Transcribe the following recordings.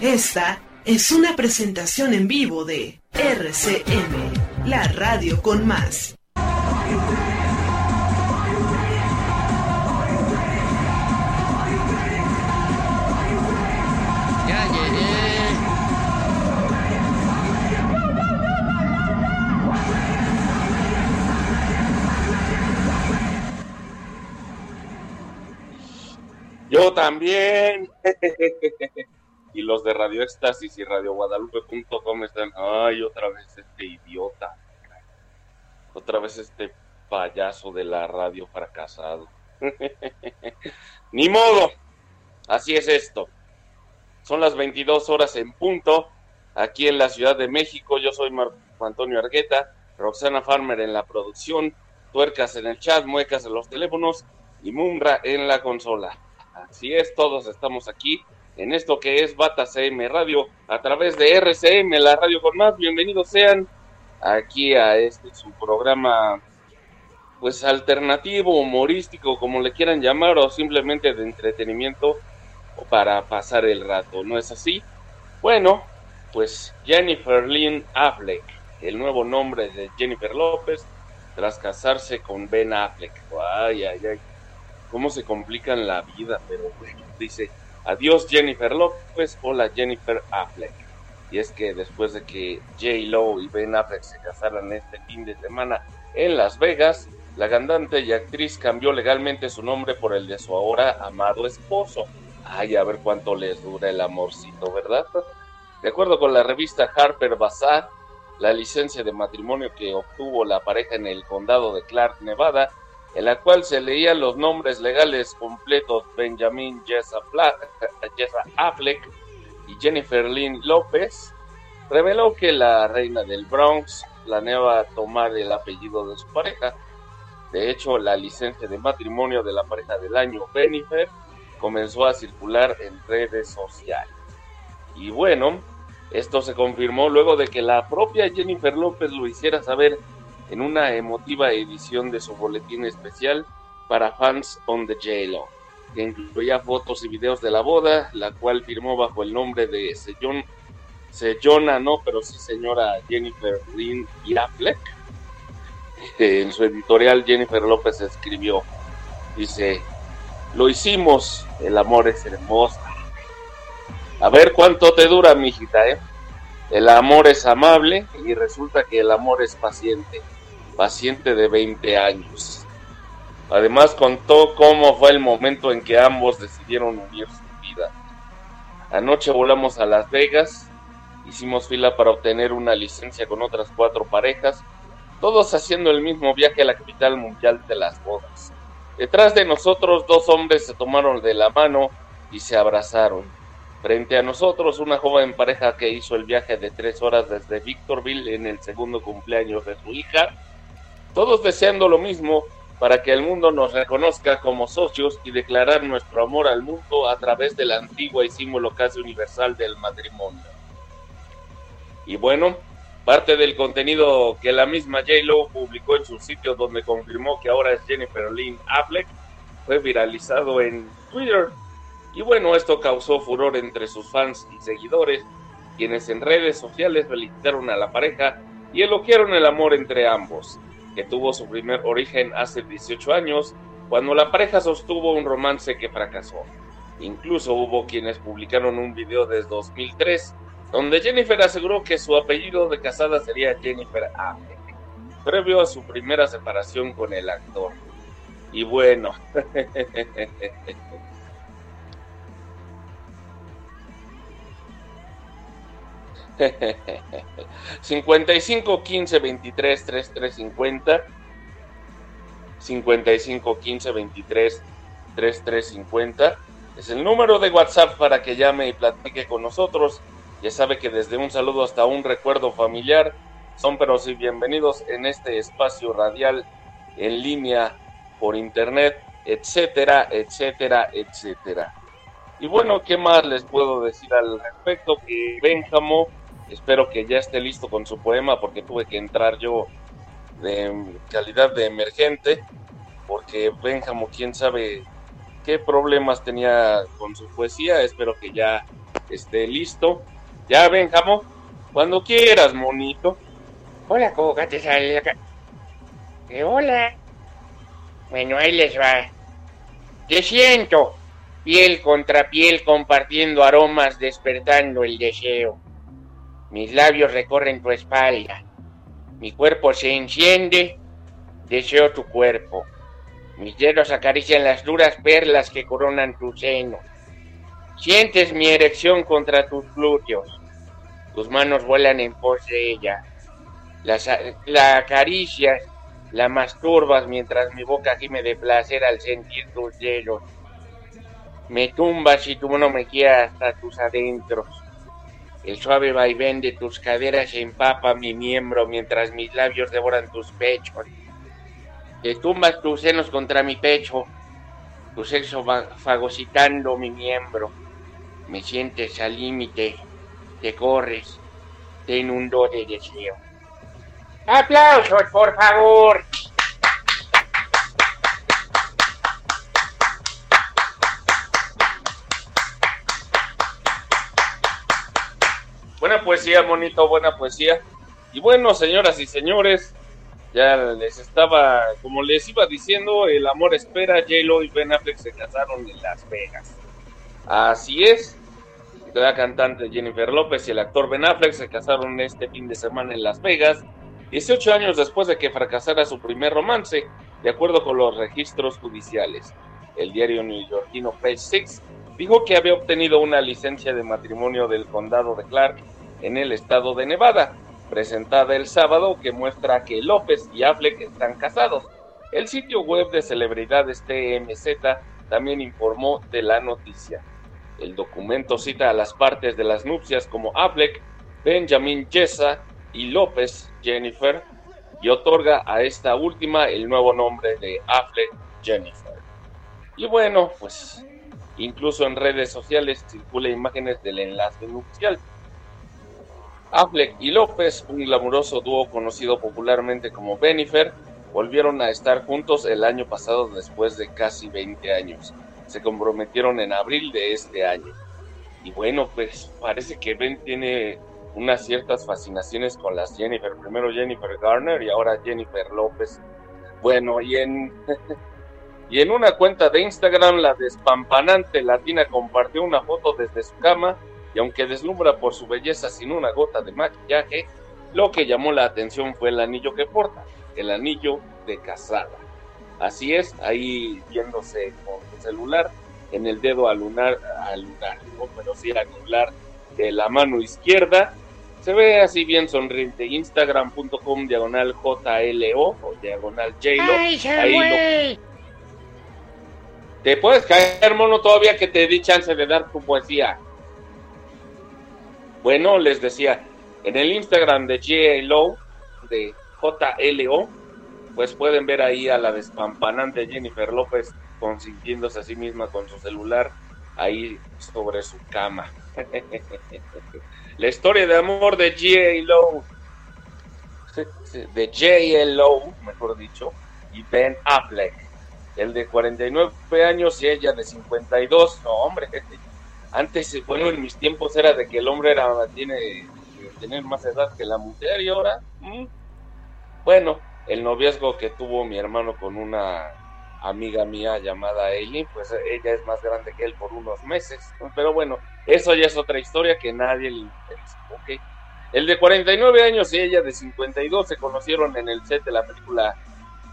Esta es una presentación en vivo de RCM, la radio con más. Yo también. y los de Radio Éxtasis y Radio Guadalupe.com están, ay, otra vez este idiota, otra vez este payaso de la radio fracasado. Ni modo, así es esto. Son las 22 horas en punto, aquí en la Ciudad de México. Yo soy Marco Antonio Argueta, Roxana Farmer en la producción, Tuercas en el chat, Muecas en los teléfonos y Mumbra en la consola. Así es, todos estamos aquí en esto que es Bata CM Radio a través de RCM, la radio con más. Bienvenidos sean aquí a este su programa pues alternativo, humorístico, como le quieran llamar, o simplemente de entretenimiento o para pasar el rato, ¿no es así? Bueno, pues Jennifer Lynn Affleck, el nuevo nombre de Jennifer López, tras casarse con Ben Affleck. Ay, ay, ay, cómo se complican la vida, pero bueno, dice Adiós Jennifer López, hola Jennifer Affleck. Y es que después de que J. Lo y Ben Affleck se casaran este fin de semana en Las Vegas, la cantante y actriz cambió legalmente su nombre por el de su ahora amado esposo. Ay, a ver cuánto les dura el amorcito, ¿verdad? De acuerdo con la revista Harper Bazaar, la licencia de matrimonio que obtuvo la pareja en el condado de Clark, Nevada, en la cual se leían los nombres legales completos Benjamin Jessa, Affleck y Jennifer Lynn López, reveló que la reina del Bronx planeaba tomar el apellido de su pareja. De hecho, la licencia de matrimonio de la pareja del año, Jennifer, comenzó a circular en redes sociales. Y bueno, esto se confirmó luego de que la propia Jennifer López lo hiciera saber en una emotiva edición de su boletín especial para fans on the J-Lo, que incluía fotos y videos de la boda, la cual firmó bajo el nombre de Sejón, Sejona, no, pero sí señora Jennifer Lynn Affleck. En su editorial Jennifer López escribió, dice, lo hicimos, el amor es hermoso. A ver cuánto te dura, mijita, ¿eh? El amor es amable y resulta que el amor es paciente paciente de 20 años. Además contó cómo fue el momento en que ambos decidieron unir su vida. Anoche volamos a Las Vegas, hicimos fila para obtener una licencia con otras cuatro parejas, todos haciendo el mismo viaje a la capital mundial de las bodas. Detrás de nosotros dos hombres se tomaron de la mano y se abrazaron. Frente a nosotros una joven pareja que hizo el viaje de tres horas desde Victorville en el segundo cumpleaños de su hija todos deseando lo mismo para que el mundo nos reconozca como socios y declarar nuestro amor al mundo a través de la antigua y símbolo casi universal del matrimonio. Y bueno, parte del contenido que la misma J-Lo publicó en su sitio donde confirmó que ahora es Jennifer Lynn Affleck fue viralizado en Twitter. Y bueno, esto causó furor entre sus fans y seguidores, quienes en redes sociales felicitaron a la pareja y elogiaron el amor entre ambos que tuvo su primer origen hace 18 años, cuando la pareja sostuvo un romance que fracasó. Incluso hubo quienes publicaron un video desde 2003, donde Jennifer aseguró que su apellido de casada sería Jennifer Affleck, previo a su primera separación con el actor. Y bueno, 55 15 23 33 50 55 15 23 33 50 es el número de WhatsApp para que llame y platique con nosotros Ya sabe que desde un saludo hasta un recuerdo familiar son pero sí bienvenidos en este espacio radial en línea por internet, etcétera, etcétera, etcétera. Y bueno, ¿qué más les puedo decir al respecto? Que Benjamo, espero que ya esté listo con su poema porque tuve que entrar yo de calidad de emergente, porque Benjamo, quién sabe qué problemas tenía con su poesía, espero que ya esté listo. Ya, Benjamo, cuando quieras, monito. Hola, Coca, te sale acá. Eh, hola. Bueno, ahí les va. Te siento, piel contra piel compartiendo aromas, despertando el deseo. Mis labios recorren tu espalda. Mi cuerpo se enciende, deseo tu cuerpo. Mis dedos acarician las duras perlas que coronan tu seno. Sientes mi erección contra tus glúteos. Tus manos vuelan en pos de ella. La, la acaricias, la masturbas mientras mi boca gime de placer al sentir tus dedos. Me tumbas y tú no me quieras hasta tus adentros. El suave vaivén de tus caderas empapa mi miembro mientras mis labios devoran tus pechos. Te tumbas tus senos contra mi pecho, tu sexo fagocitando mi miembro. Me sientes al límite, te corres, te inundó de deseo. ¡Aplausos, por favor! Buena poesía, monito, buena poesía. Y bueno, señoras y señores, ya les estaba, como les iba diciendo, el amor espera, J-Lo y Ben Affleck se casaron en Las Vegas. Así es, la cantante Jennifer López y el actor Ben Affleck se casaron este fin de semana en Las Vegas, 18 años después de que fracasara su primer romance, de acuerdo con los registros judiciales. El diario neoyorquino Page Six dijo que había obtenido una licencia de matrimonio del condado de Clark en el estado de Nevada, presentada el sábado, que muestra que López y Affleck están casados. El sitio web de celebridades TMZ también informó de la noticia. El documento cita a las partes de las nupcias como Affleck, Benjamin Jessa y López Jennifer y otorga a esta última el nuevo nombre de Affleck Jennifer. Y bueno, pues incluso en redes sociales circula imágenes del enlace nupcial. Affleck y López, un glamuroso dúo conocido popularmente como Benifer, volvieron a estar juntos el año pasado después de casi 20 años. Se comprometieron en abril de este año. Y bueno, pues parece que Ben tiene unas ciertas fascinaciones con las Jennifer. Primero Jennifer Garner y ahora Jennifer López. Bueno, y en, y en una cuenta de Instagram, la despampanante latina compartió una foto desde su cama y aunque deslumbra por su belleza sin una gota de maquillaje, lo que llamó la atención fue el anillo que porta, el anillo de casada. Así es, ahí viéndose con su celular en el dedo alunar, alunar, ¿no? pero sí anular de la mano izquierda. Se ve así bien sonriente. Instagram.com diagonal JLO o diagonal JLO. Ahí Te puedes caer, mono, todavía que te di chance de dar tu poesía. Bueno, les decía, en el Instagram de JLO, de JLO, pues pueden ver ahí a la despampanante Jennifer López consintiéndose a sí misma con su celular ahí sobre su cama. la historia de amor de J.Lo, de J.Lo, mejor dicho, y Ben Affleck, el de 49 años y ella de 52. No, hombre, antes, bueno, en mis tiempos era de que el hombre era tiene tener más edad que la mujer y ahora, mm, bueno, el noviazgo que tuvo mi hermano con una amiga mía llamada Eileen, pues ella es más grande que él por unos meses. Pero bueno, eso ya es otra historia que nadie le interesa. ¿ok? El de 49 años y ella de 52 se conocieron en el set de la película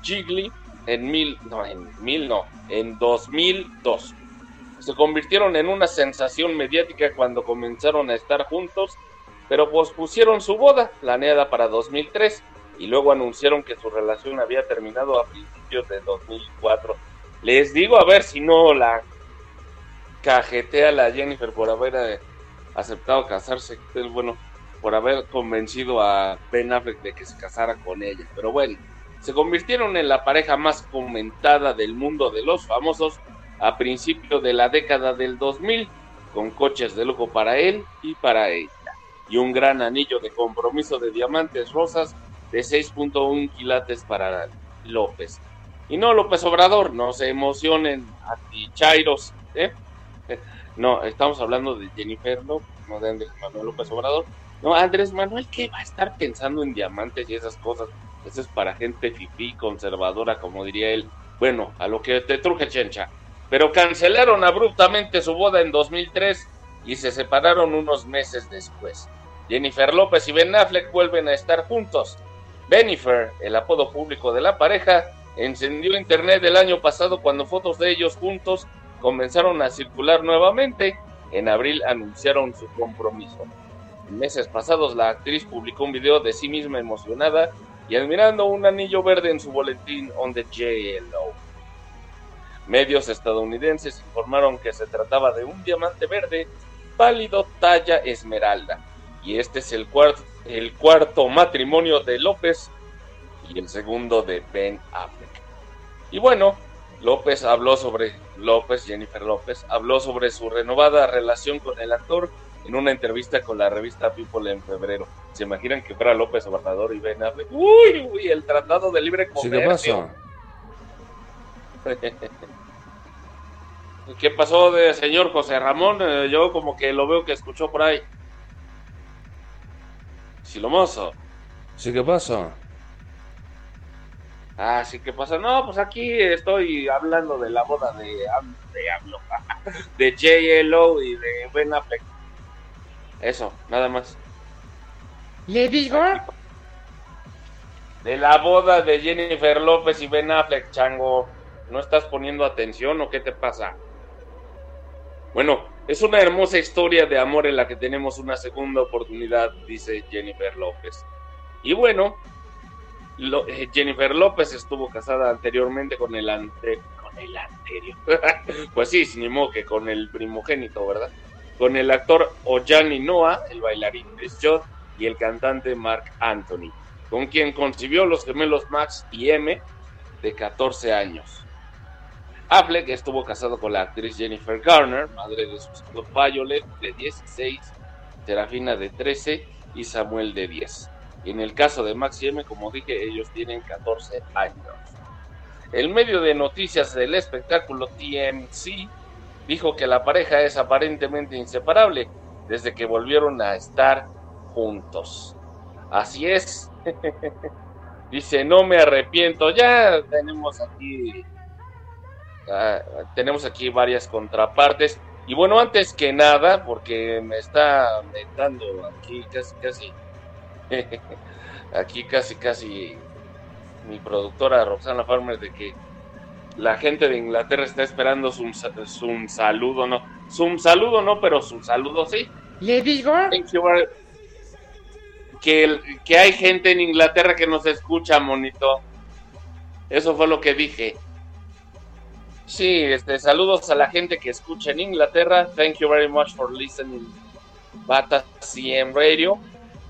Jiggly en mil, no, en mil no, en 2002. Se convirtieron en una sensación mediática cuando comenzaron a estar juntos, pero pospusieron su boda, planeada para 2003 y luego anunciaron que su relación había terminado a principios de 2004. Les digo a ver si no la cajetea la Jennifer por haber eh, aceptado casarse, bueno, por haber convencido a Ben Affleck de que se casara con ella. Pero bueno, se convirtieron en la pareja más comentada del mundo de los famosos a principio de la década del 2000, con coches de lujo para él y para ella, y un gran anillo de compromiso de diamantes rosas de 6.1 quilates para López. Y no López Obrador, no se emocionen, antichairos, ¿eh? No, estamos hablando de Jennifer López, no de Andrés Manuel López Obrador. No, Andrés Manuel, ¿qué va a estar pensando en diamantes y esas cosas? Eso es para gente fifí, conservadora, como diría él. Bueno, a lo que te truje chencha. Pero cancelaron abruptamente su boda en 2003 y se separaron unos meses después. Jennifer López y Ben Affleck vuelven a estar juntos. Jennifer, el apodo público de la pareja, encendió internet el año pasado cuando fotos de ellos juntos comenzaron a circular nuevamente. En abril anunciaron su compromiso. En meses pasados la actriz publicó un video de sí misma emocionada y admirando un anillo verde en su boletín on the JLO. Medios estadounidenses informaron que se trataba de un diamante verde pálido talla esmeralda y este es el cuarto, el cuarto matrimonio de López y el segundo de Ben Affleck. Y bueno, López habló sobre López, Jennifer López, habló sobre su renovada relación con el actor en una entrevista con la revista People en febrero. ¿Se imaginan que fuera López Obrador y Ben Affleck? Uy, uy, el tratado de libre comercio. ¿Qué pasó de señor José Ramón? Eh, yo como que lo veo que escuchó por ahí. Silomoso. Sí, ¿qué pasa? Ah, sí, ¿qué pasa? No, pues aquí estoy hablando de la boda de, de, de J.L.O. y de Ben Affleck. Eso, nada más. ¿Le digo? De la boda de Jennifer López y Ben Affleck, chango. ¿No estás poniendo atención o qué te pasa? Bueno, es una hermosa historia de amor en la que tenemos una segunda oportunidad, dice Jennifer López. Y bueno, eh, Jennifer López estuvo casada anteriormente con el ante con el anterior. pues sí, sin modo que con el primogénito, ¿verdad? Con el actor Ojani Noah, el bailarín Chris Judd y el cantante Mark Anthony, con quien concibió los gemelos Max y M de 14 años. Affleck estuvo casado con la actriz Jennifer Garner, madre de sus hijos Violet de 16, Serafina de 13 y Samuel de 10. Y en el caso de Max y M, como dije, ellos tienen 14 años. El medio de noticias del espectáculo TMC dijo que la pareja es aparentemente inseparable desde que volvieron a estar juntos. Así es. Dice, no me arrepiento. Ya tenemos aquí Ah, tenemos aquí varias contrapartes. Y bueno, antes que nada, porque me está metiendo aquí casi, casi, aquí casi, casi mi productora Roxana Farmer de que la gente de Inglaterra está esperando su, su saludo, no, su saludo no, pero su saludo sí. ¿Le digo? Que, que hay gente en Inglaterra que nos escucha, monito. Eso fue lo que dije. Sí, este, saludos a la gente que escucha en Inglaterra. Thank you very much for listening Bata CM Radio.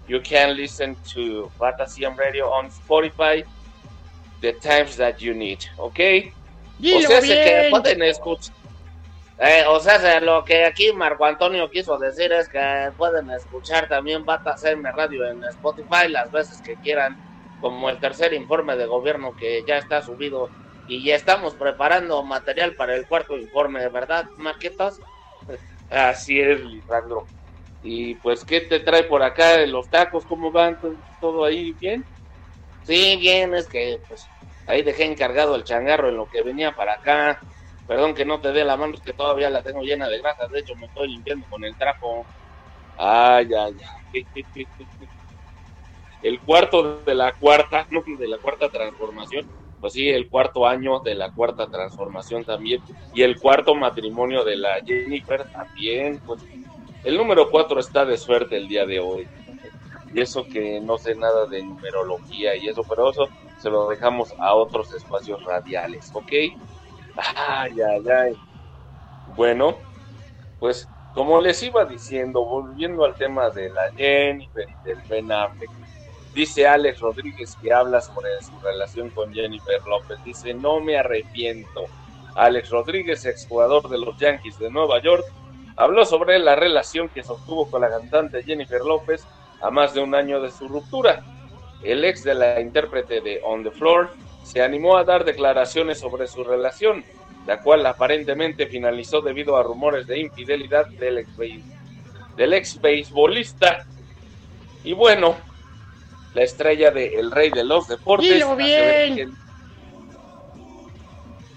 You can listen to Bata CM Radio on Spotify the times that you need, ¿ok? o sea, que pueden escuchar. Eh, o sea, lo que aquí Marco Antonio quiso decir es que pueden escuchar también Bata CM Radio en Spotify las veces que quieran, como el tercer informe de gobierno que ya está subido y ya estamos preparando material para el cuarto informe, ¿verdad, Marquetas? Así es, Lisandro. Y pues, ¿qué te trae por acá? ¿Los tacos cómo van? ¿Todo ahí bien? Sí, bien, es que pues ahí dejé encargado el changarro en lo que venía para acá. Perdón que no te dé la mano, es que todavía la tengo llena de grasa. De hecho, me estoy limpiando con el trapo. Ay, ay, ay. El cuarto de la cuarta, no, de la cuarta transformación pues sí, el cuarto año de la cuarta transformación también, y el cuarto matrimonio de la Jennifer también, pues el número cuatro está de suerte el día de hoy. Y eso que no sé nada de numerología y eso, pero eso se lo dejamos a otros espacios radiales, ¿ok? Ay, ay, ay. Bueno, pues Como les iba diciendo, volviendo al tema de la Jennifer y del Ben Affleck, dice Alex Rodríguez que habla sobre su relación con Jennifer López. Dice, no me arrepiento. Alex Rodríguez, exjugador de los Yankees de Nueva York, habló sobre la relación que sostuvo con la cantante Jennifer López a más de un año de su ruptura. El ex de la intérprete de On the Floor se animó a dar declaraciones sobre su relación la cual aparentemente finalizó debido a rumores de infidelidad del ex, del ex beisbolista. Y bueno, la estrella de El Rey de los Deportes. bien!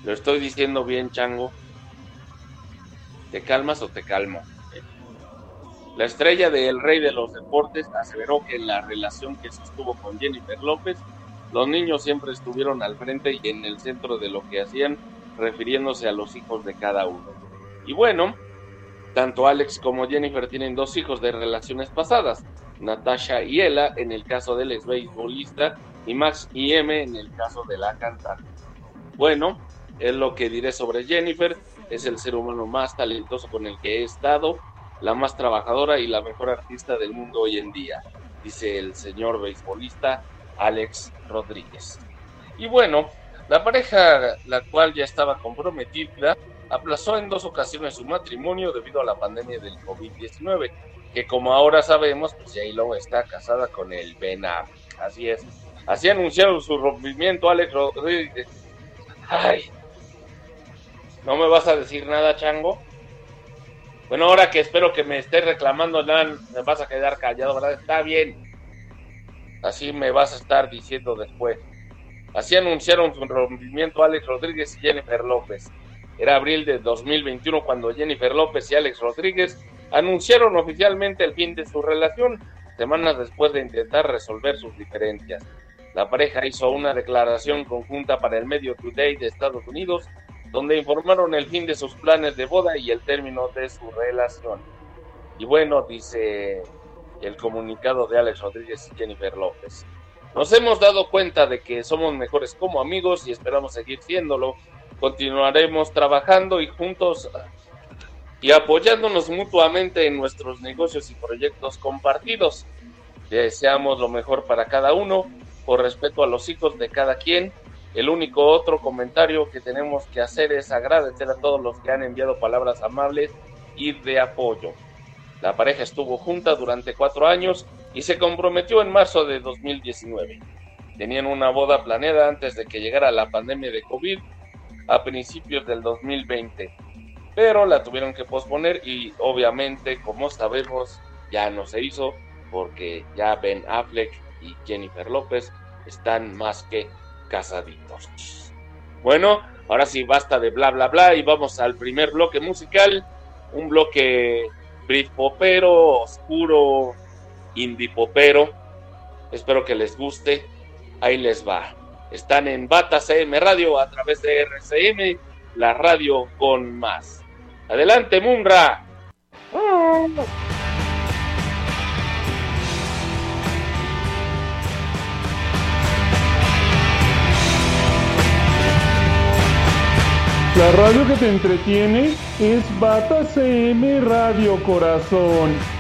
Lo estoy diciendo bien, chango. ¿Te calmas o te calmo? La estrella de El Rey de los Deportes aseveró que en la relación que sostuvo con Jennifer López, los niños siempre estuvieron al frente y en el centro de lo que hacían refiriéndose a los hijos de cada uno. Y bueno, tanto Alex como Jennifer tienen dos hijos de relaciones pasadas, Natasha y Ella en el caso del ex beisbolista y Max y M en el caso de la cantante. Bueno, es lo que diré sobre Jennifer, es el ser humano más talentoso con el que he estado, la más trabajadora y la mejor artista del mundo hoy en día, dice el señor beisbolista Alex Rodríguez. Y bueno, la pareja, la cual ya estaba comprometida, aplazó en dos ocasiones su matrimonio debido a la pandemia del COVID-19, que como ahora sabemos, pues J-Lo está casada con el Ben. Así es. Así anunciaron su rompimiento Alex Rodríguez. Ay. ¿No me vas a decir nada, chango? Bueno, ahora que espero que me estés reclamando, me vas a quedar callado, ¿verdad? Está bien. Así me vas a estar diciendo después. Así anunciaron su rompimiento Alex Rodríguez y Jennifer López. Era abril de 2021 cuando Jennifer López y Alex Rodríguez anunciaron oficialmente el fin de su relación, semanas después de intentar resolver sus diferencias. La pareja hizo una declaración conjunta para el medio Today de Estados Unidos, donde informaron el fin de sus planes de boda y el término de su relación. Y bueno, dice el comunicado de Alex Rodríguez y Jennifer López. Nos hemos dado cuenta de que somos mejores como amigos y esperamos seguir siéndolo. Continuaremos trabajando y juntos y apoyándonos mutuamente en nuestros negocios y proyectos compartidos. Deseamos lo mejor para cada uno, por respeto a los hijos de cada quien. El único otro comentario que tenemos que hacer es agradecer a todos los que han enviado palabras amables y de apoyo. La pareja estuvo junta durante cuatro años y se comprometió en marzo de 2019. Tenían una boda planeada antes de que llegara la pandemia de COVID a principios del 2020, pero la tuvieron que posponer y obviamente, como sabemos, ya no se hizo porque ya Ben Affleck y Jennifer López están más que casaditos. Bueno, ahora sí basta de bla bla bla y vamos al primer bloque musical, un bloque Britpopero, oscuro, indie popero. Espero que les guste. Ahí les va. Están en Bata CM Radio a través de RCM, la radio con más. Adelante, Munra. La radio que te entretiene es Bata CM Radio Corazón.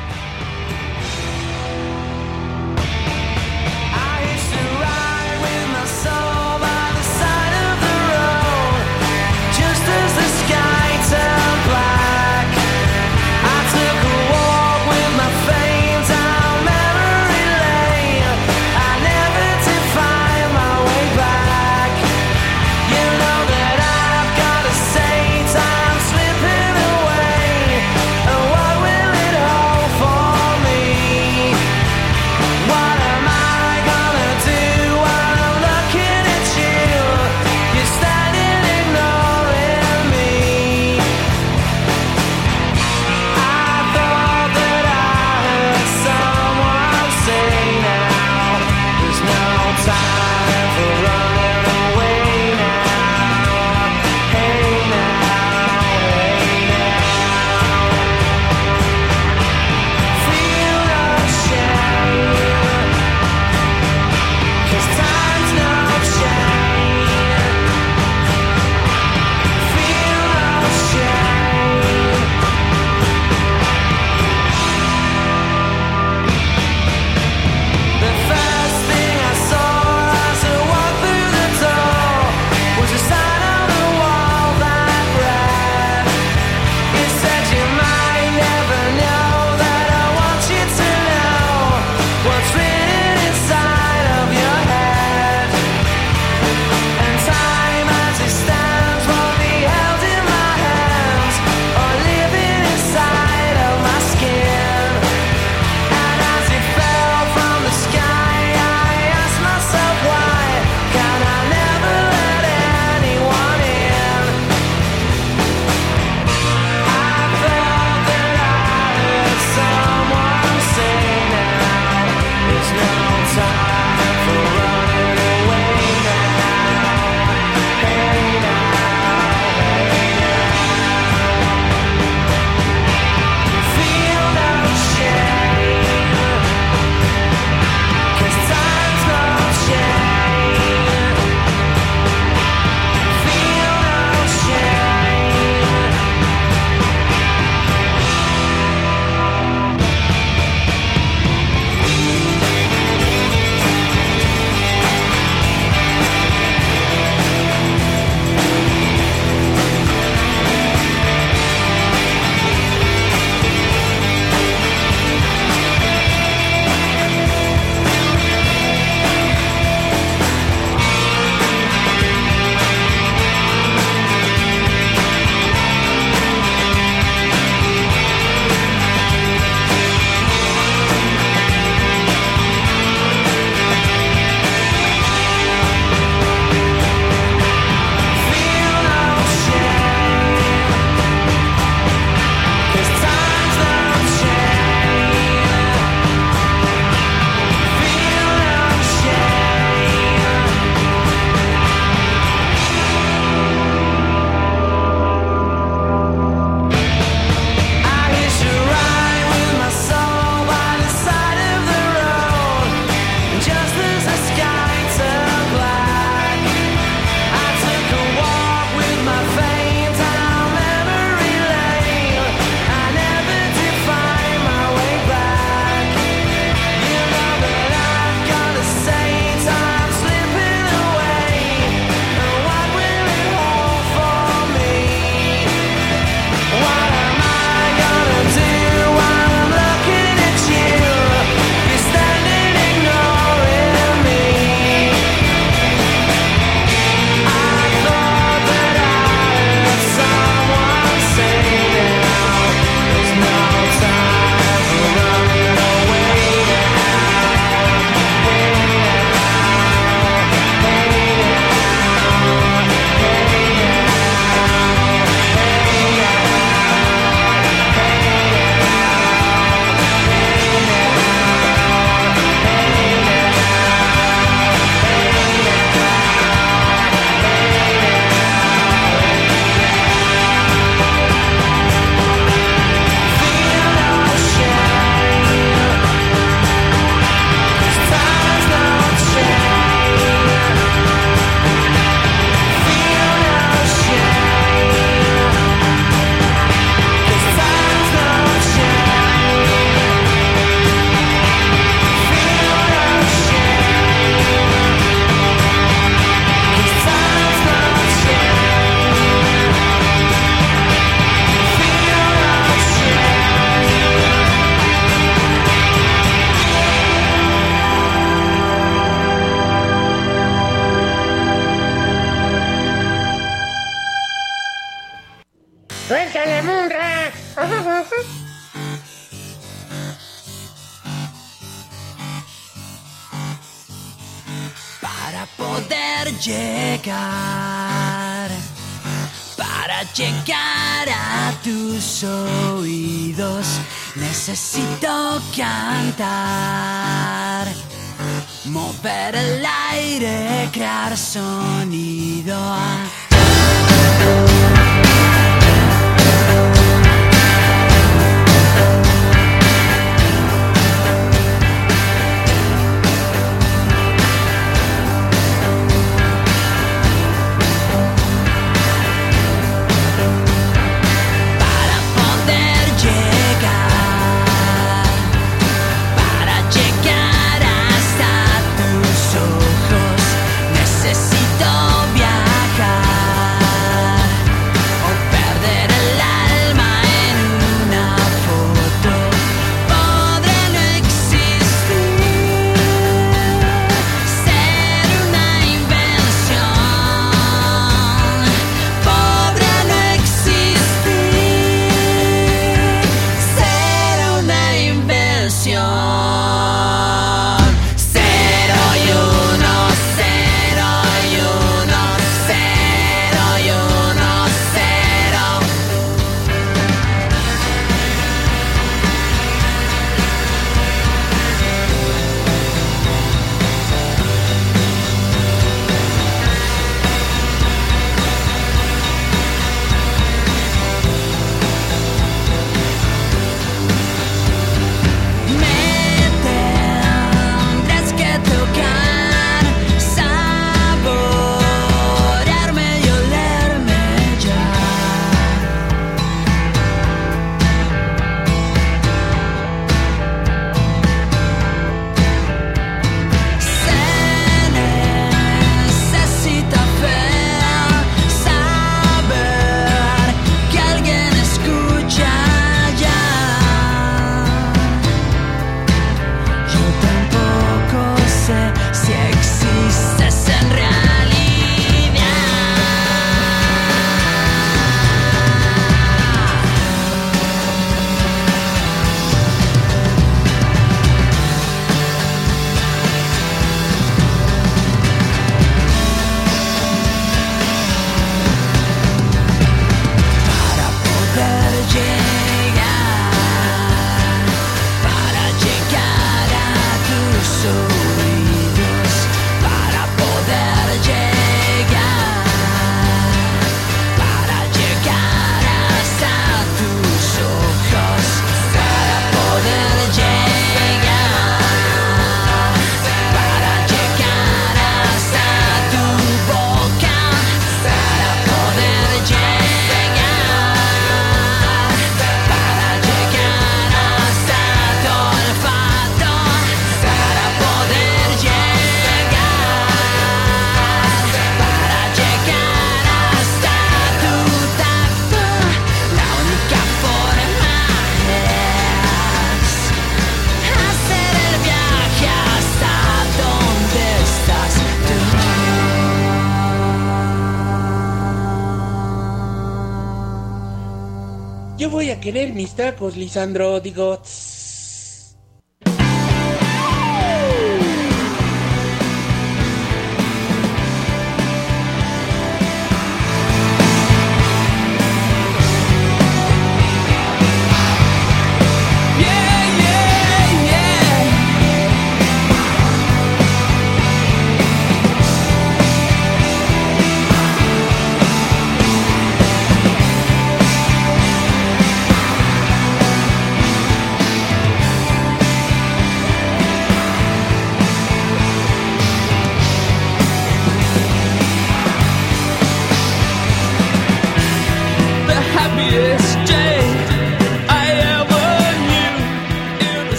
Mis tacos, Lisandro, digo... En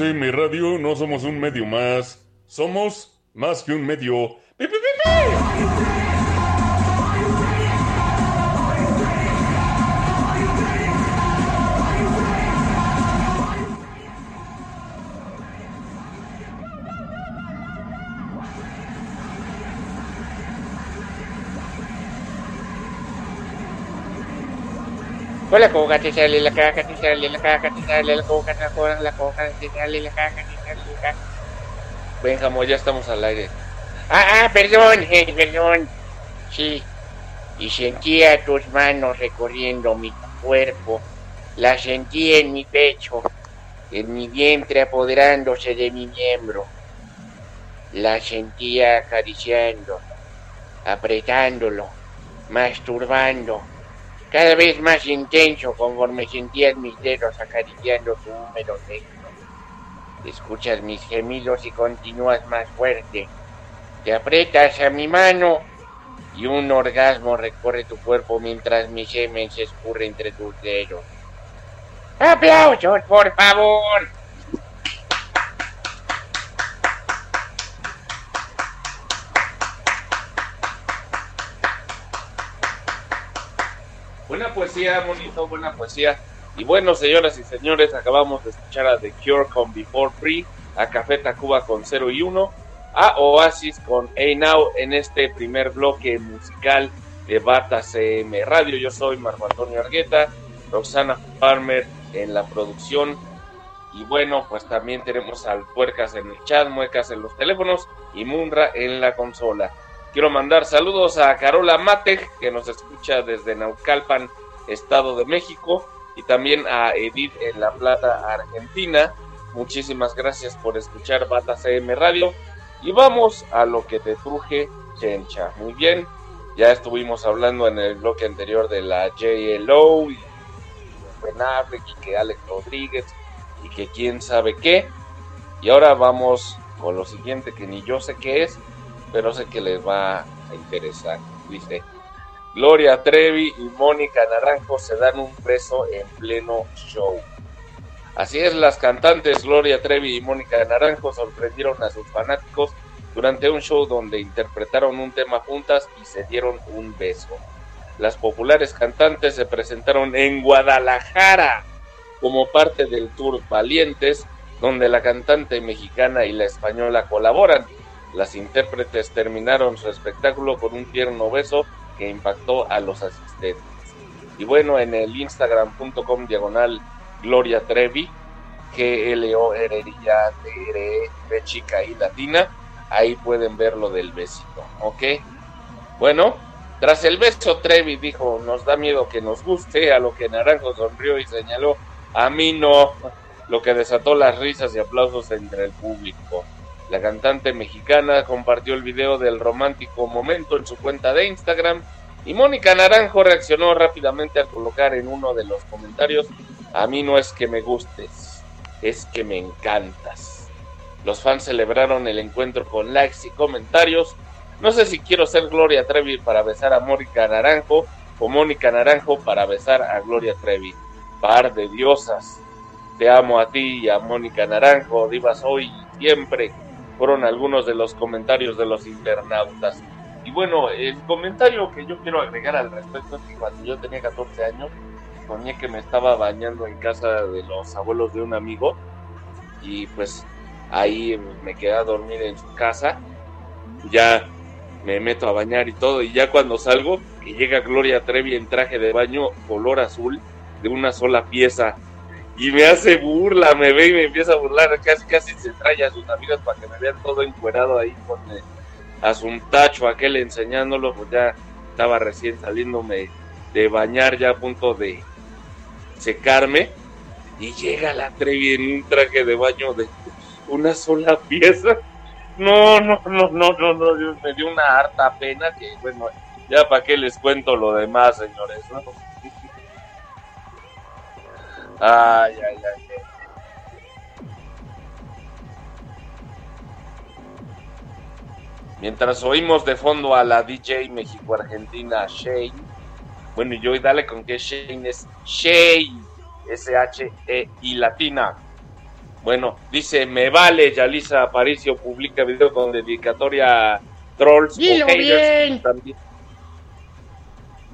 RCM Radio no somos un medio más, somos más que un medio. Hola, coca, te sale la caja, te sale la caja, te sale la coca, la coca, la coca, te sale la caja, te sale la caja. Benjamo, ya estamos al aire. Ah, ah, perdón, eh, perdón. Sí. Y sentía tus manos recorriendo mi cuerpo. Las sentí en mi pecho, en mi vientre apoderándose de mi miembro. Las sentía acariciando, apretándolo, masturbando cada vez más intenso conforme sentías mis dedos acariciando tu húmedo sexo. Escuchas mis gemidos y continúas más fuerte. Te aprietas a mi mano y un orgasmo recorre tu cuerpo mientras mi semen se escurre entre tus dedos. ¡Aplausos, por favor! Buena poesía, bonito, buena poesía. Y bueno, señoras y señores, acabamos de escuchar a The Cure con Before Free, a Café Tacuba con 0 y 1, a Oasis con A Now en este primer bloque musical de Bata CM Radio. Yo soy Marco Antonio Argueta, Roxana Farmer en la producción. Y bueno, pues también tenemos al Puercas en el chat, Muecas en los teléfonos y Munra en la consola. Quiero mandar saludos a Carola Matej, que nos escucha desde Naucalpan, Estado de México, y también a Edith en La Plata, Argentina. Muchísimas gracias por escuchar Bata CM Radio. Y vamos a lo que te truje, Chencha. Muy bien, ya estuvimos hablando en el bloque anterior de la JLO y Ben Affleck y que Alex Rodríguez y que quién sabe qué. Y ahora vamos con lo siguiente que ni yo sé qué es, pero sé que les va a interesar. Dice, Gloria Trevi y Mónica Naranjo se dan un beso en pleno show. Así es, las cantantes Gloria Trevi y Mónica Naranjo sorprendieron a sus fanáticos durante un show donde interpretaron un tema juntas y se dieron un beso. Las populares cantantes se presentaron en Guadalajara como parte del tour Valientes, donde la cantante mexicana y la española colaboran. Las intérpretes terminaron su espectáculo con un tierno beso que impactó a los asistentes. Y bueno, en el instagram.com diagonal Gloria Trevi, G L O R I T R E chica y latina, ahí pueden ver lo del besito, ¿ok? Bueno, tras el beso Trevi dijo, nos da miedo que nos guste, a lo que Naranjo sonrió y señaló, a mí no, lo que desató las risas y aplausos entre el público. La cantante mexicana compartió el video del romántico momento en su cuenta de Instagram y Mónica Naranjo reaccionó rápidamente al colocar en uno de los comentarios, a mí no es que me gustes, es que me encantas. Los fans celebraron el encuentro con likes y comentarios. No sé si quiero ser Gloria Trevi para besar a Mónica Naranjo o Mónica Naranjo para besar a Gloria Trevi. Par de diosas. Te amo a ti y a Mónica Naranjo, divas hoy y siempre fueron algunos de los comentarios de los internautas. Y bueno, el comentario que yo quiero agregar al respecto es que cuando yo tenía 14 años, soñé que me estaba bañando en casa de los abuelos de un amigo y pues ahí me quedé a dormir en su casa. Ya me meto a bañar y todo y ya cuando salgo, que llega Gloria Trevi en traje de baño color azul de una sola pieza y me hace burla, me ve y me empieza a burlar, casi casi se trae a sus amigas para que me vean todo encuerado ahí con eh, a su tacho aquel enseñándolo, pues ya estaba recién saliéndome de bañar ya a punto de secarme y llega la Trevi en un traje de baño de una sola pieza. No, no, no, no, no, no, me dio una harta pena que bueno, ya para qué les cuento lo demás, señores, ¿no? Ay, ay, ay. Mientras oímos de fondo a la DJ México-Argentina Shane, bueno, y yo y dale con que Shane es Shane, S-H-E-I latina. Bueno, dice, me vale, Yalisa Aparicio publica video con dedicatoria a trolls Dilo bien. también.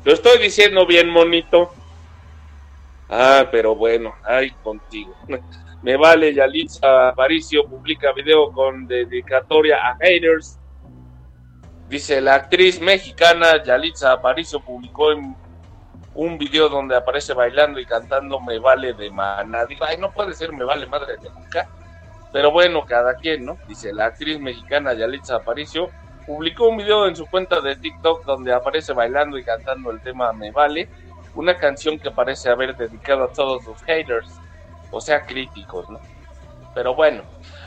Lo estoy diciendo bien, monito. Ah, pero bueno, ay, contigo. Me vale, Yalitza Aparicio publica video con dedicatoria a haters. Dice, la actriz mexicana Yalitza Aparicio publicó un video donde aparece bailando y cantando Me Vale de Maná. Digo, ay, no puede ser Me Vale Madre de Nunca. Pero bueno, cada quien, ¿no? Dice, la actriz mexicana Yalitza Aparicio publicó un video en su cuenta de TikTok donde aparece bailando y cantando el tema Me Vale, una canción que parece haber dedicado a todos sus haters, o sea, críticos, ¿no? Pero bueno,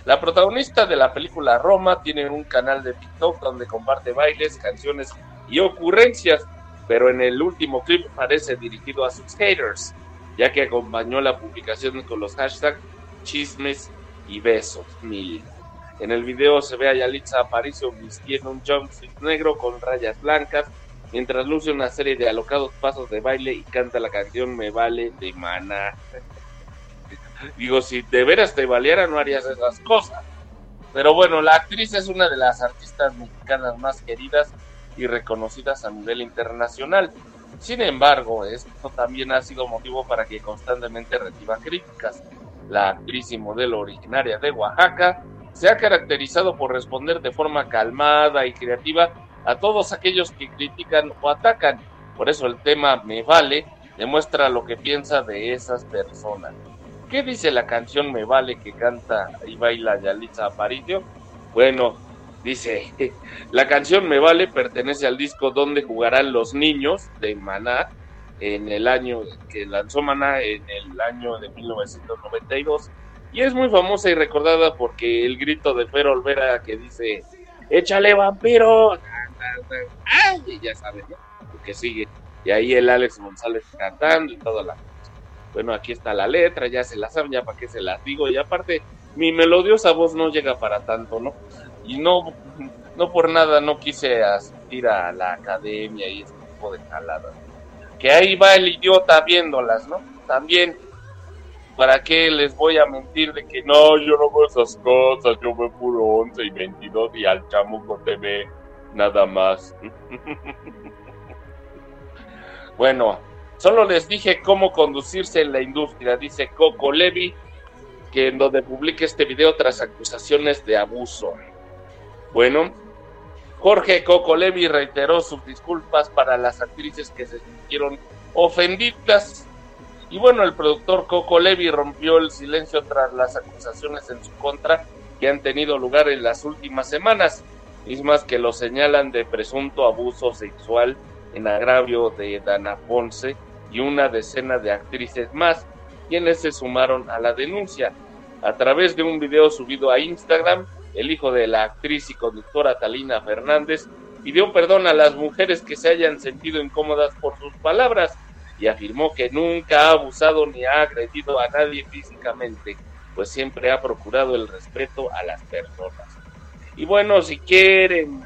la protagonista de la película Roma tiene un canal de TikTok donde comparte bailes, canciones y ocurrencias pero en el último clip parece dirigido a sus haters, ya que acompañó la publicación con los hashtags chismes y besos mil. En el video se ve a Yalitza Aparicio vistiendo un jumpsuit negro con rayas blancas, mientras luce una serie de alocados pasos de baile y canta la canción Me Vale de Mana. Digo, si de veras te valiera no harías esas cosas. Pero bueno, la actriz es una de las artistas mexicanas más queridas y reconocidas a nivel internacional. Sin embargo, esto también ha sido motivo para que constantemente reciba críticas. La actriz y modelo originaria de Oaxaca se ha caracterizado por responder de forma calmada y creativa a todos aquellos que critican o atacan. Por eso el tema Me Vale demuestra lo que piensa de esas personas. ¿Qué dice la canción Me Vale que canta y baila Yalitza Aparicio? Bueno, Dice, la canción Me Vale pertenece al disco donde jugarán los niños de Maná en el año que lanzó Maná en el año de 1992 y es muy famosa y recordada porque el grito de Fer Olvera que dice échale vampiro y ya saben ¿no? lo que sigue y ahí el Alex González cantando y toda la bueno aquí está la letra ya se la saben ya para qué se las digo y aparte mi melodiosa voz no llega para tanto no y no, no por nada no quise asistir a la academia y ese tipo de jaladas. Que ahí va el idiota viéndolas, ¿no? También, ¿para qué les voy a mentir de que no, yo no veo esas cosas, yo veo puro 11 y 22 y al chamuco TV nada más? bueno, solo les dije cómo conducirse en la industria, dice Coco Levi, que en donde publique este video tras acusaciones de abuso. Bueno, Jorge Coco Levi reiteró sus disculpas para las actrices que se sintieron ofendidas. Y bueno, el productor Coco Levi rompió el silencio tras las acusaciones en su contra que han tenido lugar en las últimas semanas, mismas que lo señalan de presunto abuso sexual en agravio de Dana Ponce y una decena de actrices más, quienes se sumaron a la denuncia. A través de un video subido a Instagram, el hijo de la actriz y conductora Talina Fernández, pidió perdón a las mujeres que se hayan sentido incómodas por sus palabras y afirmó que nunca ha abusado ni ha agredido a nadie físicamente, pues siempre ha procurado el respeto a las personas. Y bueno, si quieren,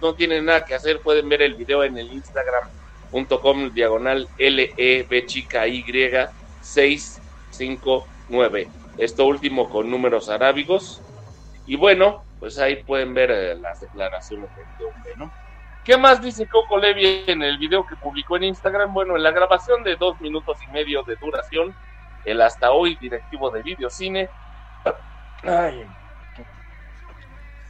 no tienen nada que hacer, pueden ver el video en el instagram.com diagonal LEB chica Y 659. Esto último con números arábigos y bueno, pues ahí pueden ver eh, las declaraciones del hombre, ¿no? ¿Qué más dice Coco Levi en el video que publicó en Instagram? Bueno, en la grabación de dos minutos y medio de duración, el hasta hoy directivo de videocine. Ay,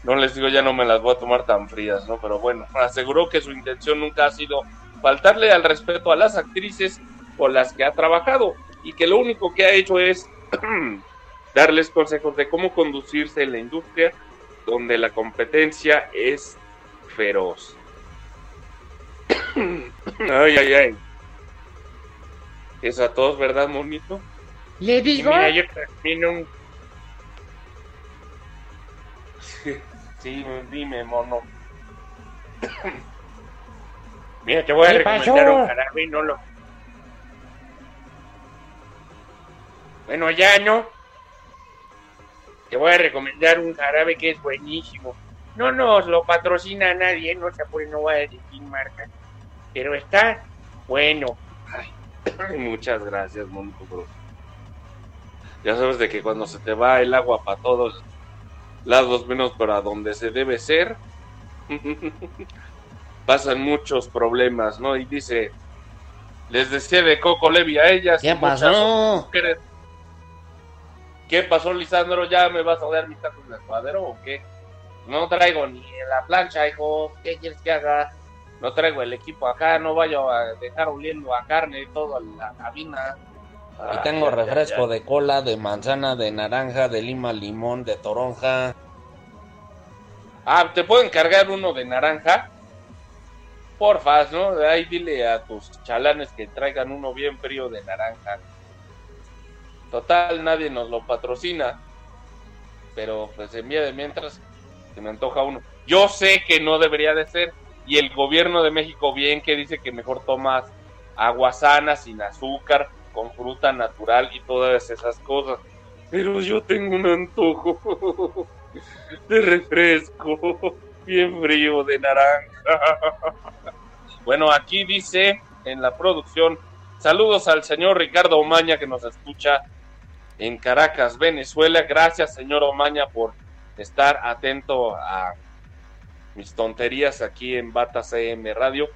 no les digo, ya no me las voy a tomar tan frías, ¿no? Pero bueno, aseguró que su intención nunca ha sido faltarle al respeto a las actrices con las que ha trabajado y que lo único que ha hecho es darles consejos de cómo conducirse en la industria donde la competencia es feroz. ay, ay, ay. Es a todos, ¿verdad, monito? Le digo. mira, yo termino un... sí, dime, mono. mira, te voy a recomendar un jarabe no lo... Bueno, ya, ¿no? te voy a recomendar un jarabe que es buenísimo. No nos lo patrocina nadie, no se puede, no voy a decir marca. Pero está bueno. muchas gracias, Monito Ya sabes de que cuando se te va el agua para todos lados menos para donde se debe ser, pasan muchos problemas, ¿no? Y dice, les decía de Coco Levi a ellas. ¿Qué pasó? ¿Qué pasó, Lisandro? ¿Ya me vas a dar mis tacos de cuadro o qué? No traigo ni la plancha, hijo. ¿Qué quieres que haga? No traigo el equipo acá, no vaya a dejar oliendo a carne y todo en la cabina. Y tengo refresco de cola, de manzana, de naranja, de lima, limón, de toronja. Ah, ¿te puedo encargar uno de naranja? Porfa, ¿no? Ahí dile a tus chalanes que traigan uno bien frío de naranja. Total, nadie nos lo patrocina. Pero pues envía de mientras se me antoja uno. Yo sé que no debería de ser. Y el gobierno de México bien que dice que mejor tomas agua sana, sin azúcar, con fruta natural y todas esas cosas. Pero yo tengo un antojo de refresco bien frío de naranja. Bueno, aquí dice en la producción, saludos al señor Ricardo Omaña que nos escucha en Caracas, Venezuela. Gracias, señor Omaña, por estar atento a mis tonterías aquí en Bata CM Radio.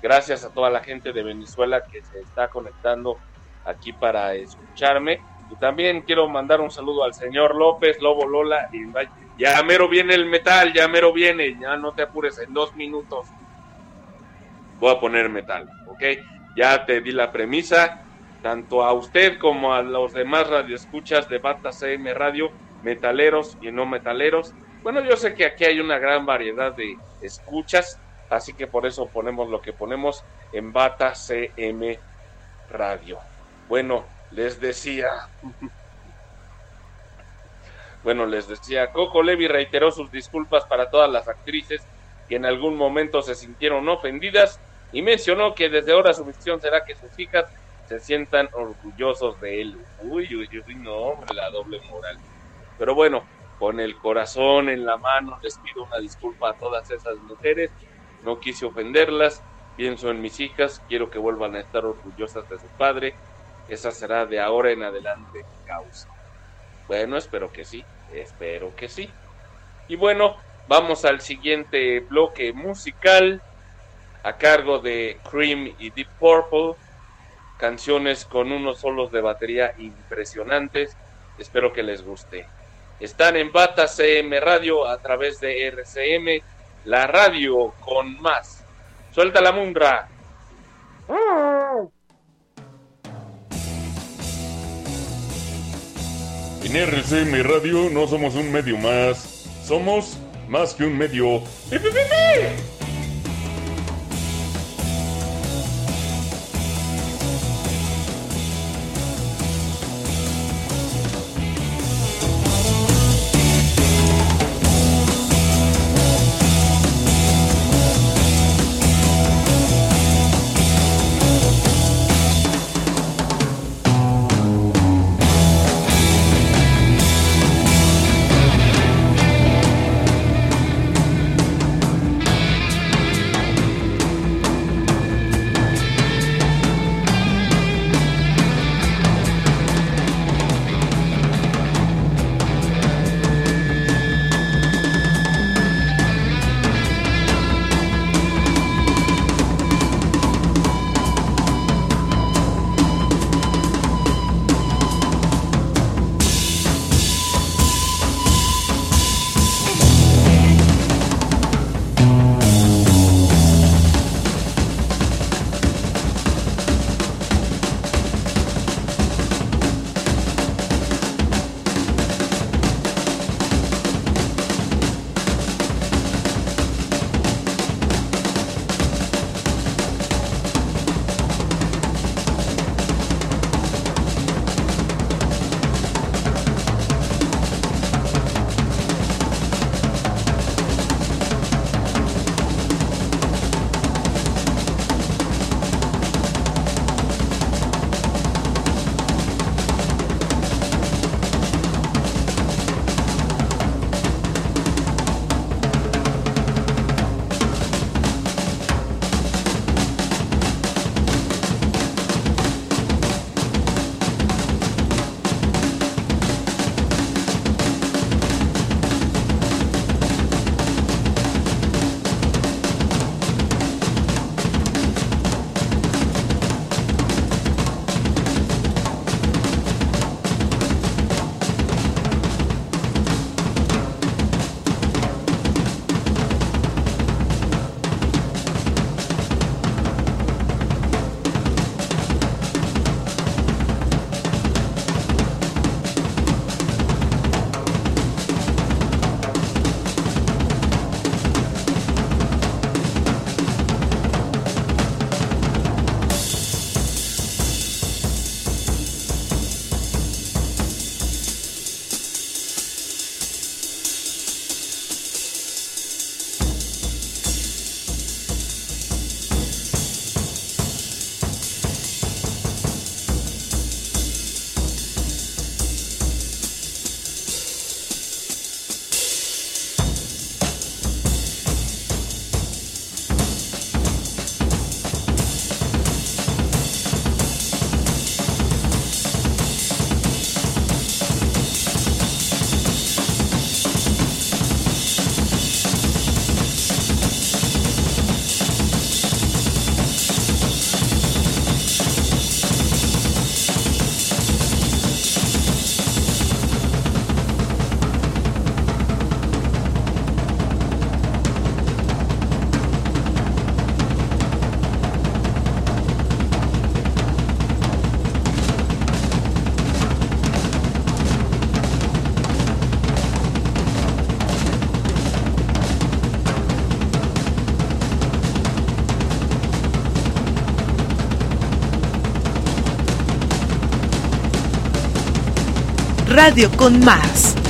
Gracias a toda la gente de Venezuela que se está conectando aquí para escucharme. Y también quiero mandar un saludo al señor López, Lobo Lola. Y ya mero viene el metal, ya mero viene. Ya no te apures, en dos minutos voy a poner metal, ¿ok? Ya te di la premisa, tanto a usted como a los demás radioescuchas de Bata CM Radio, metaleros y no metaleros. Bueno, yo sé que aquí hay una gran variedad de escuchas, así que por eso ponemos lo que ponemos en Bata CM Radio. Bueno, les decía. Bueno, les decía, Coco Levi reiteró sus disculpas para todas las actrices que en algún momento se sintieron ofendidas y mencionó que desde ahora su misión será que sus hijas se sientan orgullosos de él. Uy, uy, uy, no, la doble moral. Pero bueno, con el corazón en la mano les pido una disculpa a todas esas mujeres. No quise ofenderlas, pienso en mis hijas, quiero que vuelvan a estar orgullosas de su padre. Esa será de ahora en adelante causa. Bueno, espero que sí, espero que sí. Y bueno, vamos al siguiente bloque musical a cargo de Cream y Deep Purple. Canciones con unos solos de batería impresionantes. Espero que les guste. Están en Bata CM Radio a través de RCM, la radio con más. Suelta la mundra. En RCM Radio no somos un medio más, somos más que un medio. Radio con Más.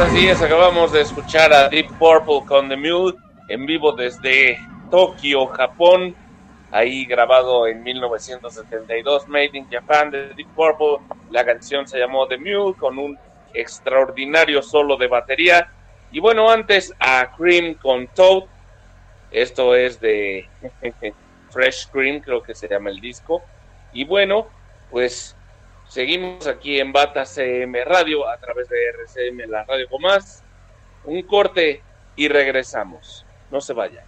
Así es, acabamos de escuchar a Deep Purple con The Mule en vivo desde Tokio, Japón, ahí grabado en 1972, Made in Japan de Deep Purple. La canción se llamó The Mule con un extraordinario solo de batería. Y bueno, antes a Cream con Toad, esto es de Fresh Cream, creo que se llama el disco. Y bueno, pues Seguimos aquí en Bata CM Radio a través de RCM, la radio con más. Un corte y regresamos. No se vayan.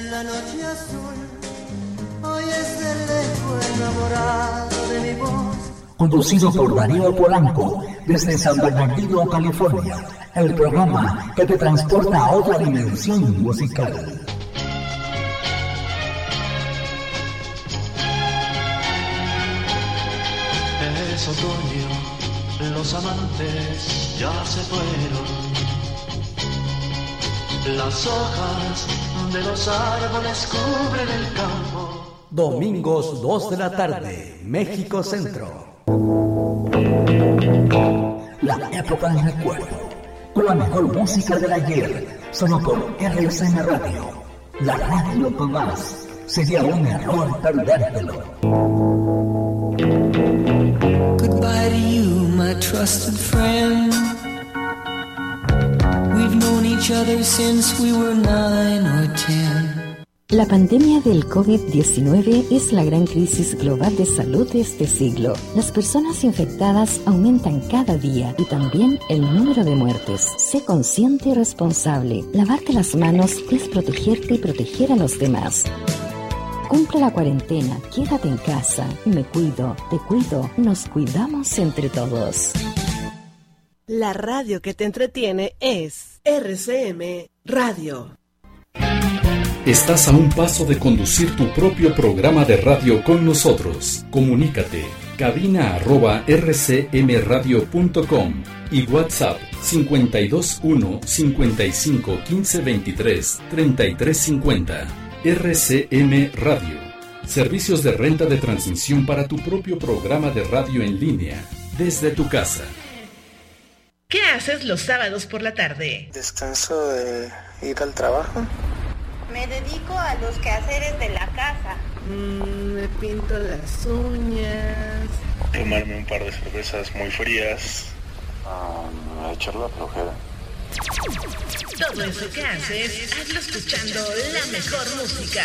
En la noche azul oyes el eco enamorado de mi voz. Conducido por Darío Polanco desde San Bernardino, California. El programa que te transporta a otra dimensión musical. Es otoño, los amantes ya se fueron. Las hojas de los árboles cubren el campo. Domingos 2 de la tarde, México Centro. La época del recuerdo. Con la mejor música del ayer. Solo por RSN Radio. La radio con más. Sería un error perdértelo. Goodbye to you, my trusted friend. La pandemia del COVID-19 es la gran crisis global de salud de este siglo. Las personas infectadas aumentan cada día y también el número de muertes. Sé consciente y responsable. Lavarte las manos es protegerte y proteger a los demás. Cumple la cuarentena, quédate en casa. Me cuido, te cuido, nos cuidamos entre todos. La radio que te entretiene es RCM Radio. Estás a un paso de conducir tu propio programa de radio con nosotros. Comunícate cabina arroba rcmradio.com y WhatsApp 521 55 15 23 33 50. RCM Radio. Servicios de renta de transmisión para tu propio programa de radio en línea desde tu casa. ¿Qué haces los sábados por la tarde? Descanso de ir al trabajo. Me dedico a los quehaceres de la casa. Mm, me pinto las uñas. Tomarme un par de cervezas muy frías. Um, a echar la flojera. Todo eso que haces, hazlo escuchando la mejor música.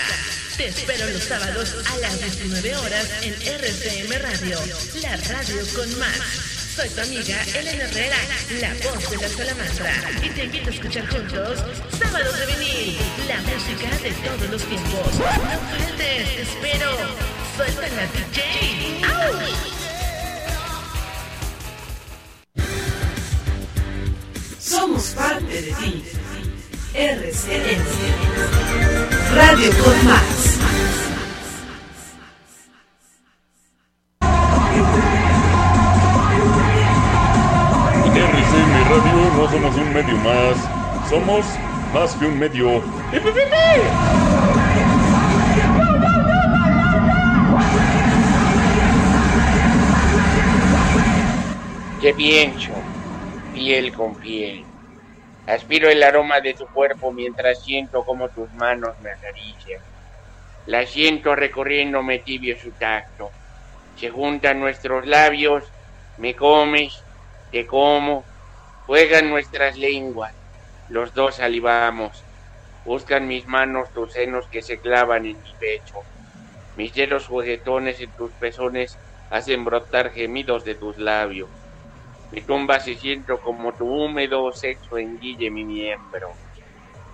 Te espero los sábados a las 19 horas en RCM Radio, la radio con más. Soy tu amiga Elena Herrera, la voz de la salamandra. Y te invito a escuchar juntos Sábados de Vinil, la música de todos los tiempos. No faltes, te espero. Suelta la DJ. Somos parte de ti. RCN. Radio con más. Somos un medio más, somos más que un medio. Qué pienso, piel con piel. Aspiro el aroma de tu cuerpo mientras siento como tus manos me acarician. La siento recorriéndome tibio su tacto. Se juntan nuestros labios, me comes, te como, juegan nuestras lenguas, los dos salivamos, buscan mis manos tus senos que se clavan en mi pecho, mis dedos juguetones en tus pezones hacen brotar gemidos de tus labios, me tumbas y siento como tu húmedo sexo enguille mi miembro,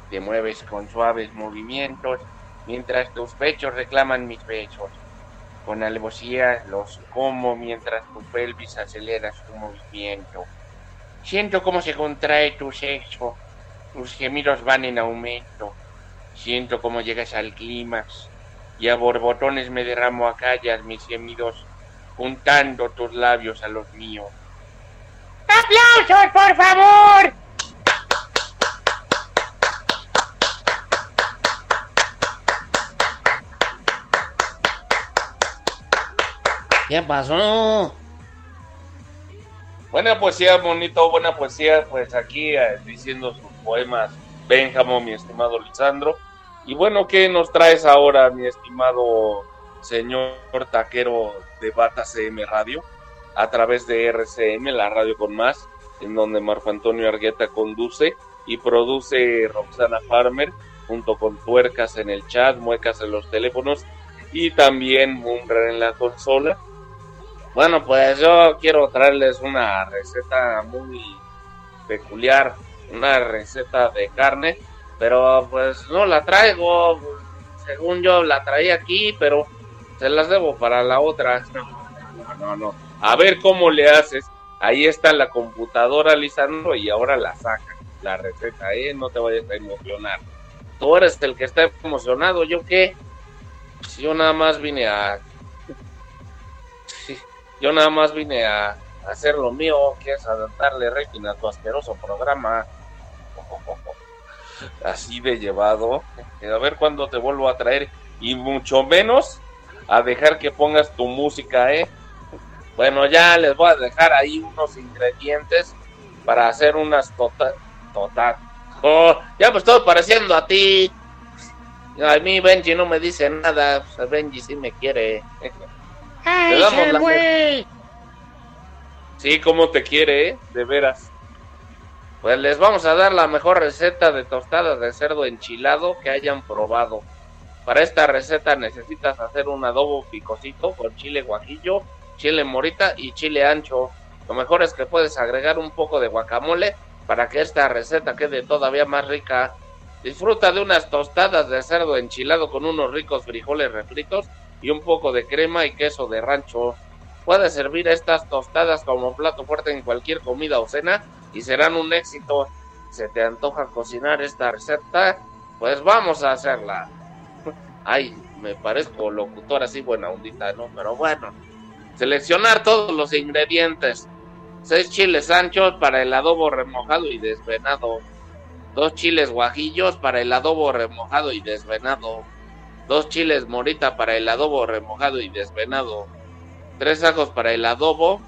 te mueves con suaves movimientos mientras tus pechos reclaman mis pechos, con alevosía los como mientras tu pelvis acelera su movimiento. Siento cómo se contrae tu sexo, tus gemidos van en aumento. Siento cómo llegas al clímax y a borbotones me derramo a callas mis gemidos, juntando tus labios a los míos. ¡Aplausos, por favor! ¿Qué pasó? Buena poesía, bonito, buena poesía, pues aquí eh, diciendo sus poemas Benjamo, mi estimado Lisandro. Y bueno, ¿qué nos traes ahora, mi estimado señor taquero de Bata CM Radio? A través de RCM, la radio con más, en donde Marco Antonio Argueta conduce y produce Roxana Farmer, junto con tuercas en el chat, muecas en los teléfonos y también Mumra en la consola. Bueno, pues yo quiero traerles una receta muy peculiar, una receta de carne, pero pues no la traigo, según yo la traía aquí, pero se las debo para la otra. No, no, no. A ver cómo le haces. Ahí está la computadora, Lisandro, y ahora la saca la receta, ¿eh? No te vayas a emocionar. Tú eres el que está emocionado, ¿yo qué? Pues yo nada más vine a... yo nada más vine a, hacer lo mío, que es adaptarle rating a tu asqueroso programa. Así de llevado. A ver cuándo te vuelvo a traer. Y mucho menos a dejar que pongas tu música, ¿eh? Bueno, ya les voy a dejar ahí unos ingredientes para hacer unas tota-, total. Oh, ya me estoy pareciendo a ti. A mí Benji no me dice nada. Pues Benji sí me quiere. ¡Ay, damos la... Sí, como te quiere, ¿eh? De veras. Pues les vamos a dar la mejor receta de tostadas de cerdo enchilado que hayan probado. Para esta receta necesitas hacer un adobo picosito con chile guajillo, chile morita y chile ancho. Lo mejor es que puedes agregar un poco de guacamole para que esta receta quede todavía más rica. Disfruta de unas tostadas de cerdo enchilado con unos ricos frijoles refritos y un poco de crema y queso de rancho. Puedes servir estas tostadas como plato fuerte en cualquier comida o cena y serán un éxito. ¿Se te antoja cocinar esta receta? Pues vamos a hacerla. Ay, me parezco locutor así buena ondita, ¿no? Pero bueno. Seleccionar todos los ingredientes. 6 chiles anchos para el adobo remojado y desvenado. 2 chiles guajillos para el adobo remojado y desvenado. 2 chiles morita para el adobo remojado y desvenado. 3 ajos para el adobo.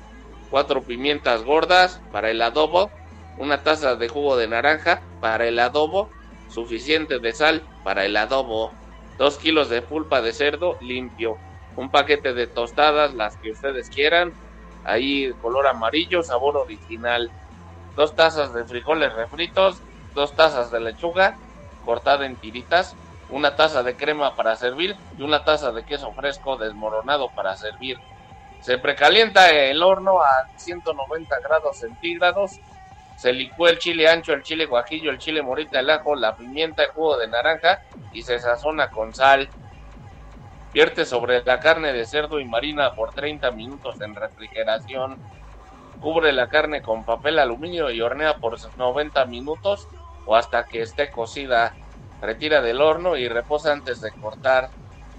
4 pimientas gordas para el adobo. Una taza de jugo de naranja para el adobo. Suficiente de sal para el adobo. 2 kilos de pulpa de cerdo limpio. Un paquete de tostadas, las que ustedes quieran. Ahí color amarillo, sabor original. Dos tazas de frijoles refritos. Dos tazas de lechuga cortada en tiritas. Una taza de crema para servir y una taza de queso fresco desmoronado para servir. Se precalienta el horno a 190 grados centígrados. Se licúa el chile ancho, el chile guajillo, el chile morita, el ajo, la pimienta, el jugo de naranja y se sazona con sal. Vierte sobre la carne de cerdo y marina por 30 minutos en refrigeración. Cubre la carne con papel aluminio y hornea por 90 minutos o hasta que esté cocida. Retira del horno y reposa antes de cortar.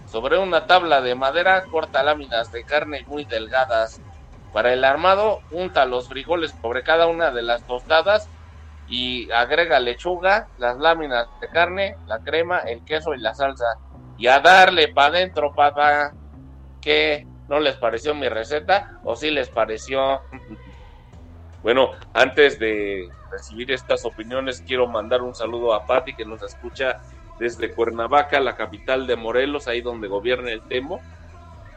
Sobre una tabla de madera corta láminas de carne muy delgadas. Para el armado, unta los frijoles sobre cada una de las tostadas y agrega lechuga, las láminas de carne, la crema, el queso y la salsa y a darle para adentro, papá. ¿Qué? ¿No les pareció mi receta? ¿O sí les pareció? bueno, antes de recibir estas opiniones, quiero mandar un saludo a Patti que nos escucha desde Cuernavaca, la capital de Morelos, ahí donde gobierna el Temo.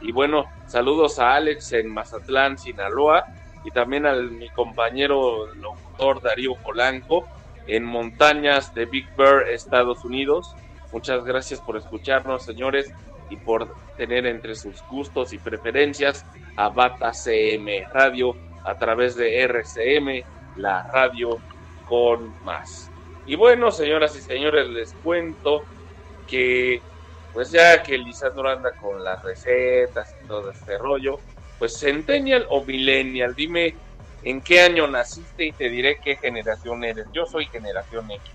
Y bueno, saludos a Alex en Mazatlán, Sinaloa, y también a mi compañero locutor Darío Polanco en montañas de Big Bear, Estados Unidos. Muchas gracias por escucharnos, señores, y por tener entre sus gustos y preferencias a Bata CM Radio a través de RCM, la radio con más. Y bueno, señoras y señores, les cuento que, pues ya que Lisandro anda con las recetas y todo este rollo, pues Centennial o Millennial, dime en qué año naciste y te diré qué generación eres. Yo soy generación X.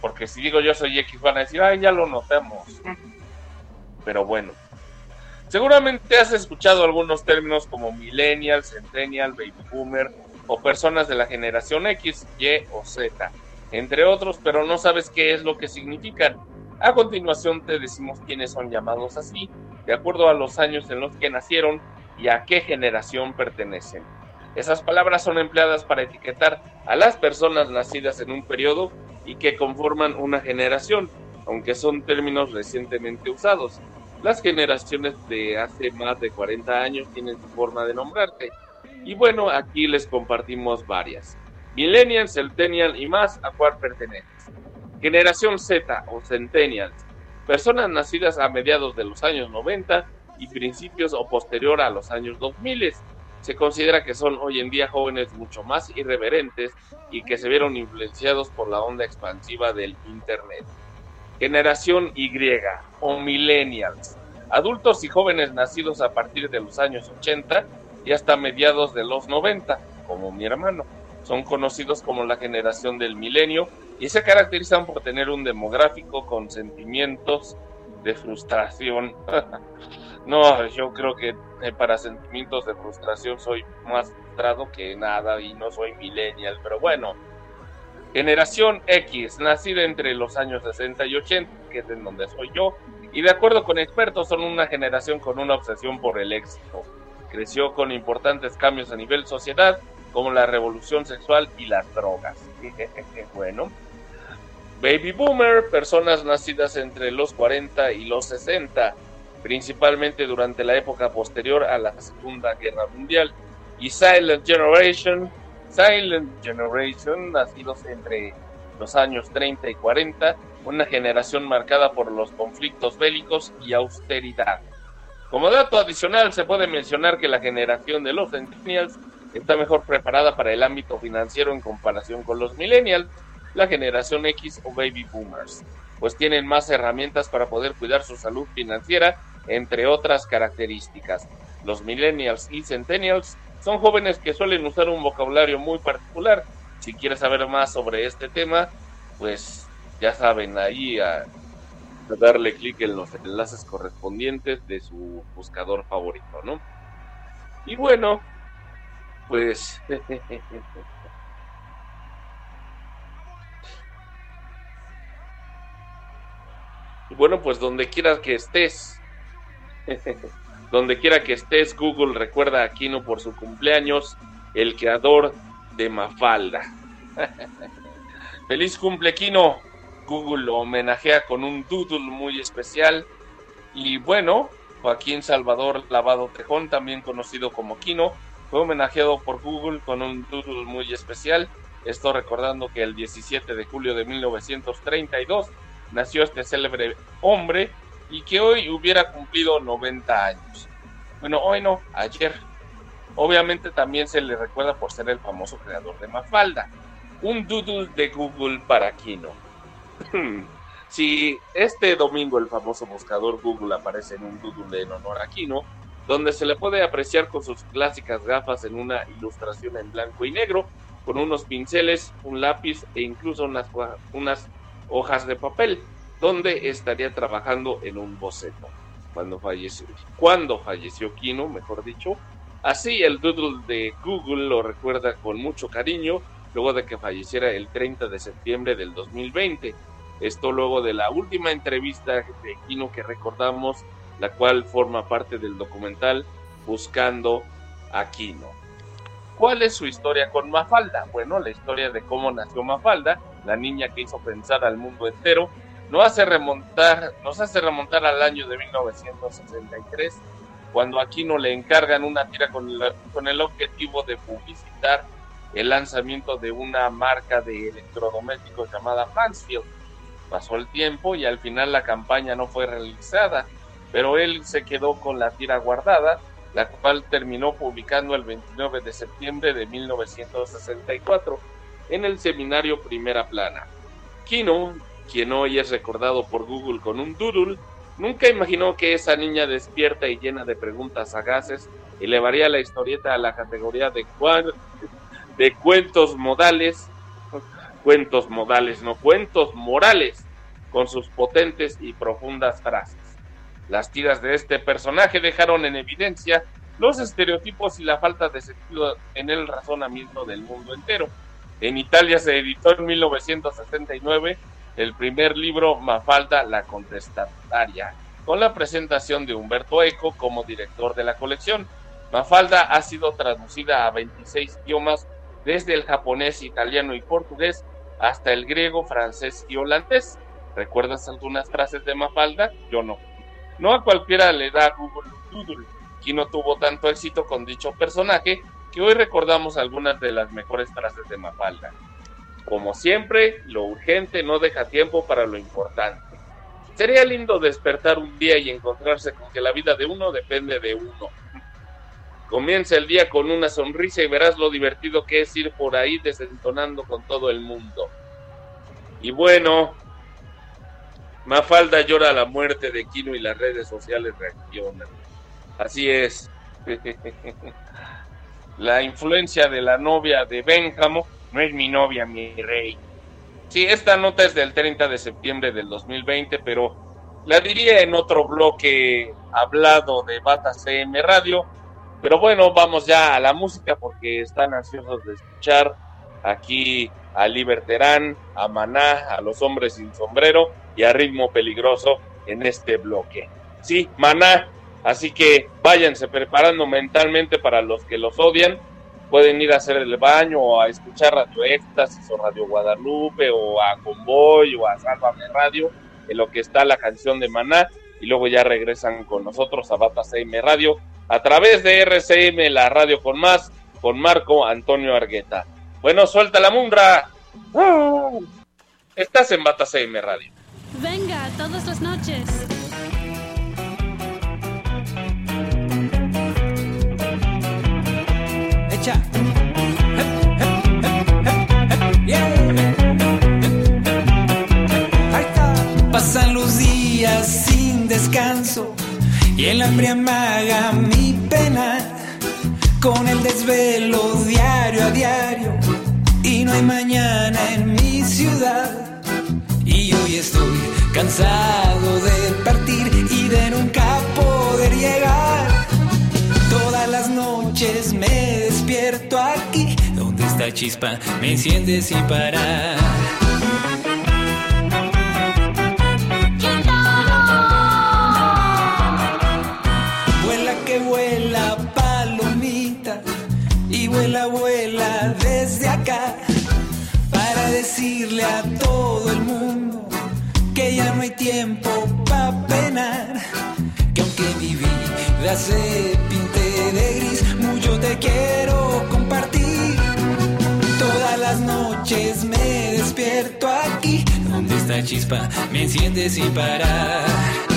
Porque si digo yo soy X, van a decir, ay, ya lo notamos. Pero bueno. Seguramente has escuchado algunos términos como millennial, centennial, baby boomer o personas de la generación X, Y o Z, entre otros, pero no sabes qué es lo que significan. A continuación te decimos quiénes son llamados así, de acuerdo a los años en los que nacieron y a qué generación pertenecen. Esas palabras son empleadas para etiquetar a las personas nacidas en un periodo y que conforman una generación, aunque son términos recientemente usados. Las generaciones de hace más de 40 años tienen su forma de nombrarte. Y bueno, aquí les compartimos varias. Millennials, Centennial y más, ¿a cuál perteneces? Generación Z o Centennials. personas nacidas a mediados de los años 90 y principios o posterior a los años 2000. Se considera que son hoy en día jóvenes mucho más irreverentes y que se vieron influenciados por la onda expansiva del Internet. Generación Y o Millennials. Adultos y jóvenes nacidos a partir de los años 80 y hasta mediados de los 90, como mi hermano. Son conocidos como la generación del milenio y se caracterizan por tener un demográfico con sentimientos de frustración. no, yo creo que eh, para sentimientos de frustración soy más frustrado que nada y no soy millennial, pero bueno. Generación X, nacida entre los años 60 y 80, que es en donde soy yo, y de acuerdo con expertos son una generación con una obsesión por el éxito. Creció con importantes cambios a nivel sociedad, como la revolución sexual y las drogas. bueno. Baby Boomer, personas nacidas entre los 40 y los 60, principalmente durante la época posterior a la Segunda Guerra Mundial. Y Silent Generation, Silent Generation, nacidos entre los años 30 y 40, una generación marcada por los conflictos bélicos y austeridad. Como dato adicional, se puede mencionar que la generación de los Centennials está mejor preparada para el ámbito financiero en comparación con los millennials, la generación X o baby boomers, pues tienen más herramientas para poder cuidar su salud financiera, entre otras características. Los millennials y centennials son jóvenes que suelen usar un vocabulario muy particular. Si quieres saber más sobre este tema, pues ya saben, ahí a, darle clic en los enlaces correspondientes de su buscador favorito, ¿no? Y bueno, pues bueno, pues donde quiera que estés, donde quiera que estés, Google recuerda a Kino por su cumpleaños, el creador de Mafalda. Feliz cumple, Kino. Google lo homenajea con un doodle muy especial. Y bueno, Joaquín Salvador Lavado Tejón, también conocido como Kino, fue homenajeado por Google con un doodle muy especial. Esto recordando que el 17 de julio de 1932 nació este célebre hombre y que hoy hubiera cumplido 90 años. Bueno, hoy no, ayer. Obviamente también se le recuerda por ser el famoso creador de Mafalda. Un doodle de Google para Kino. Si este domingo el famoso buscador Google aparece en un doodle en honor a Kino, donde se le puede apreciar con sus clásicas gafas en una ilustración en blanco y negro, con unos pinceles, un lápiz e incluso unas, unas hojas de papel, donde estaría trabajando en un boceto. Cuando falleció, cuando falleció Kino, mejor dicho, así el doodle de Google lo recuerda con mucho cariño luego de que falleciera el 30 de septiembre del 2020. Esto luego de la última entrevista de Kino que recordamos la cual forma parte del documental Buscando a Kino. ¿Cuál es su historia con Mafalda? Bueno, la historia de cómo nació Mafalda, la niña que hizo pensar al mundo entero, nos hace remontar, nos hace remontar al año de 1963, cuando a le encargan una tira con el objetivo de publicitar el lanzamiento de una marca de electrodomésticos llamada Mansfield. Pasó el tiempo y al final la campaña no fue realizada pero él se quedó con la tira guardada, la cual terminó publicando el 29 de septiembre de 1964 en el seminario Primera Plana. Kino, quien hoy es recordado por Google con un doodle, nunca imaginó que esa niña despierta y llena de preguntas sagaces elevaría la historieta a la categoría de, de cuentos modales, cuentos modales, no cuentos morales, con sus potentes y profundas frases. Las tiras de este personaje dejaron en evidencia los estereotipos y la falta de sentido en el razonamiento del mundo entero. En Italia se editó en 1969 el primer libro Mafalda la contestataria, con la presentación de Humberto Eco como director de la colección. Mafalda ha sido traducida a 26 idiomas, desde el japonés, italiano y portugués hasta el griego, francés y holandés. ¿Recuerdas algunas frases de Mafalda? Yo no. No a cualquiera le da Google Doodle. no tuvo tanto éxito con dicho personaje que hoy recordamos algunas de las mejores frases de Mafalda. Como siempre, lo urgente no deja tiempo para lo importante. Sería lindo despertar un día y encontrarse con que la vida de uno depende de uno. Comienza el día con una sonrisa y verás lo divertido que es ir por ahí desentonando con todo el mundo. Y bueno, Mafalda llora la muerte de Kino y las redes sociales reaccionan. Así es. la influencia de la novia de Benjamo no es mi novia, mi rey. Sí, esta nota es del 30 de septiembre del 2020, pero la diría en otro bloque hablado de Bata CM Radio. Pero bueno, vamos ya a la música porque están ansiosos de escuchar aquí a Liberterán, a Maná, a los hombres sin sombrero y a Ritmo Peligroso en este bloque. Sí, Maná, así que váyanse preparando mentalmente para los que los odian pueden ir a hacer el baño o a escuchar Radio Éxtasis o Radio Guadalupe o a Convoy o a Sálvame Radio, en lo que está la canción de Maná, y luego ya regresan con nosotros a Bata CM Radio a través de RCM, la radio con más, con Marco Antonio Argueta. Bueno, suelta la mundra. Estás en Bata CM Radio. Venga, todas las noches. Pasan los días descanso y el hambre amaga mi pena con el desvelo diario a diario. Y no hay mañana en mi ciudad. Y hoy estoy cansado de partir y de nunca poder llegar. Todas las noches me despierto aquí donde está chispa me enciende sin parar hay tiempo para penar, que aunque mi vida se pinte de gris, mucho te quiero compartir. Todas las noches me despierto aquí, donde está chispa me enciende sin parar.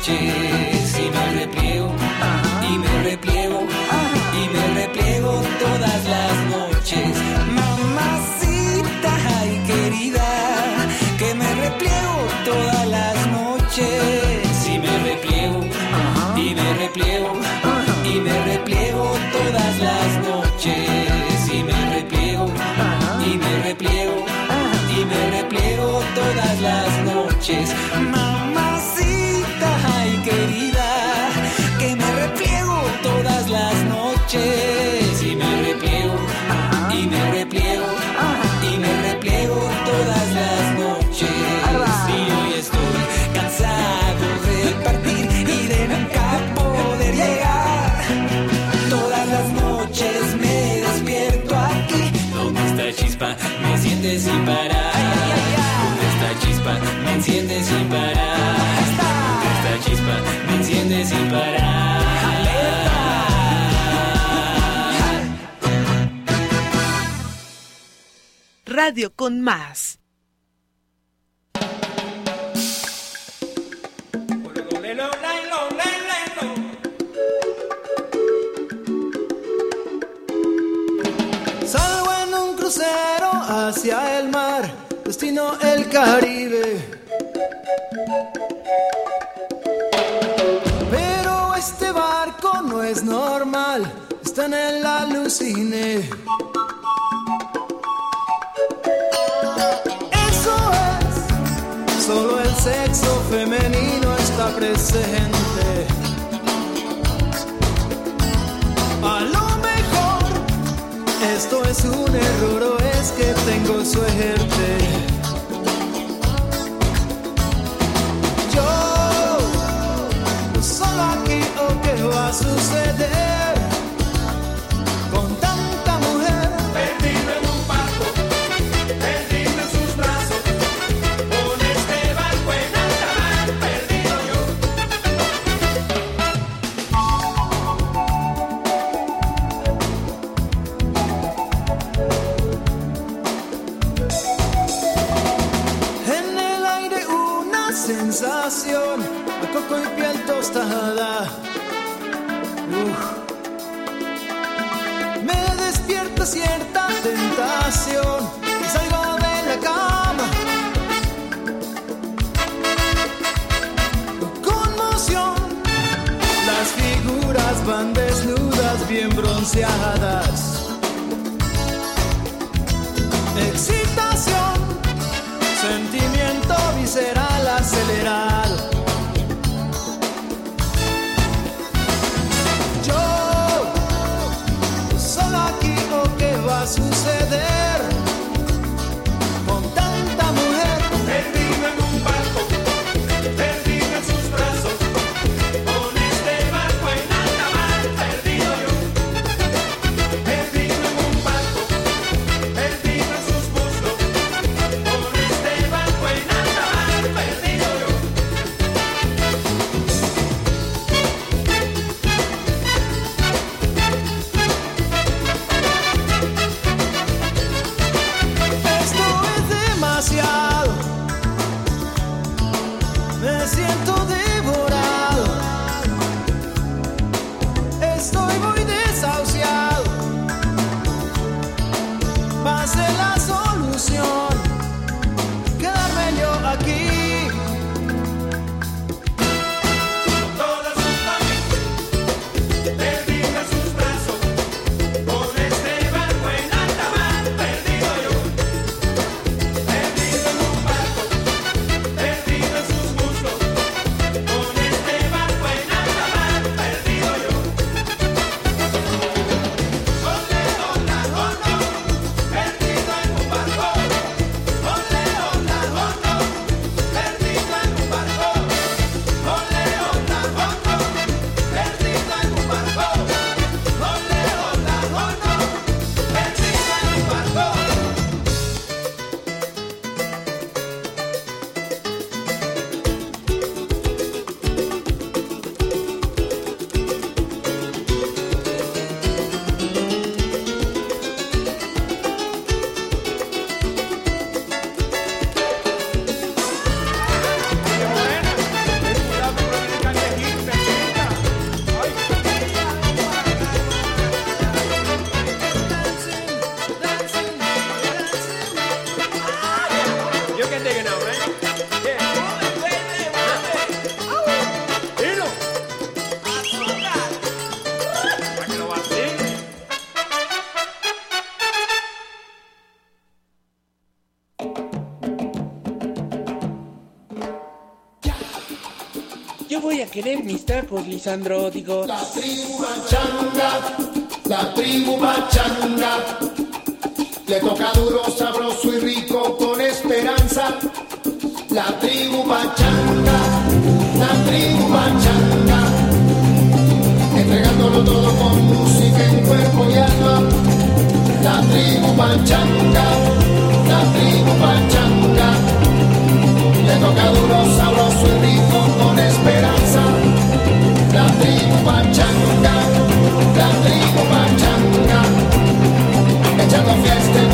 Noches, y me repliego, y me repliego, y me repliego todas las noches, mamacita ay querida, que me repliego todas las noches, y me repliego, y me repliego, y me repliego todas las noches, y me repliego, y me repliego, y me repliego todas las noches, chispa me enciende sin parar. Donde está chispa me enciende sin parar. Donde está chispa me enciende sin parar. Radio con más. Hacia el mar, destino el Caribe. Pero este barco no es normal, está en el alucine. Eso es, solo el sexo femenino está presente. esto es un error o es que tengo suerte. Yo, solo aquí o qué va a suceder. bien bronceadas. Excitación, sentimiento visceral acelerado. cuerpos lisandróticos. La tribu machanga, la tribu machanga, le toca duro, sabroso y rico con esperanza. La tribu machanga, la tribu machanga, entregándolo todo con música en cuerpo y alma. La tribu machanga, la tribu machanga, le toca duro, sabroso y rico con esperanza. Changa, la tribu pachanga, echando fiesta.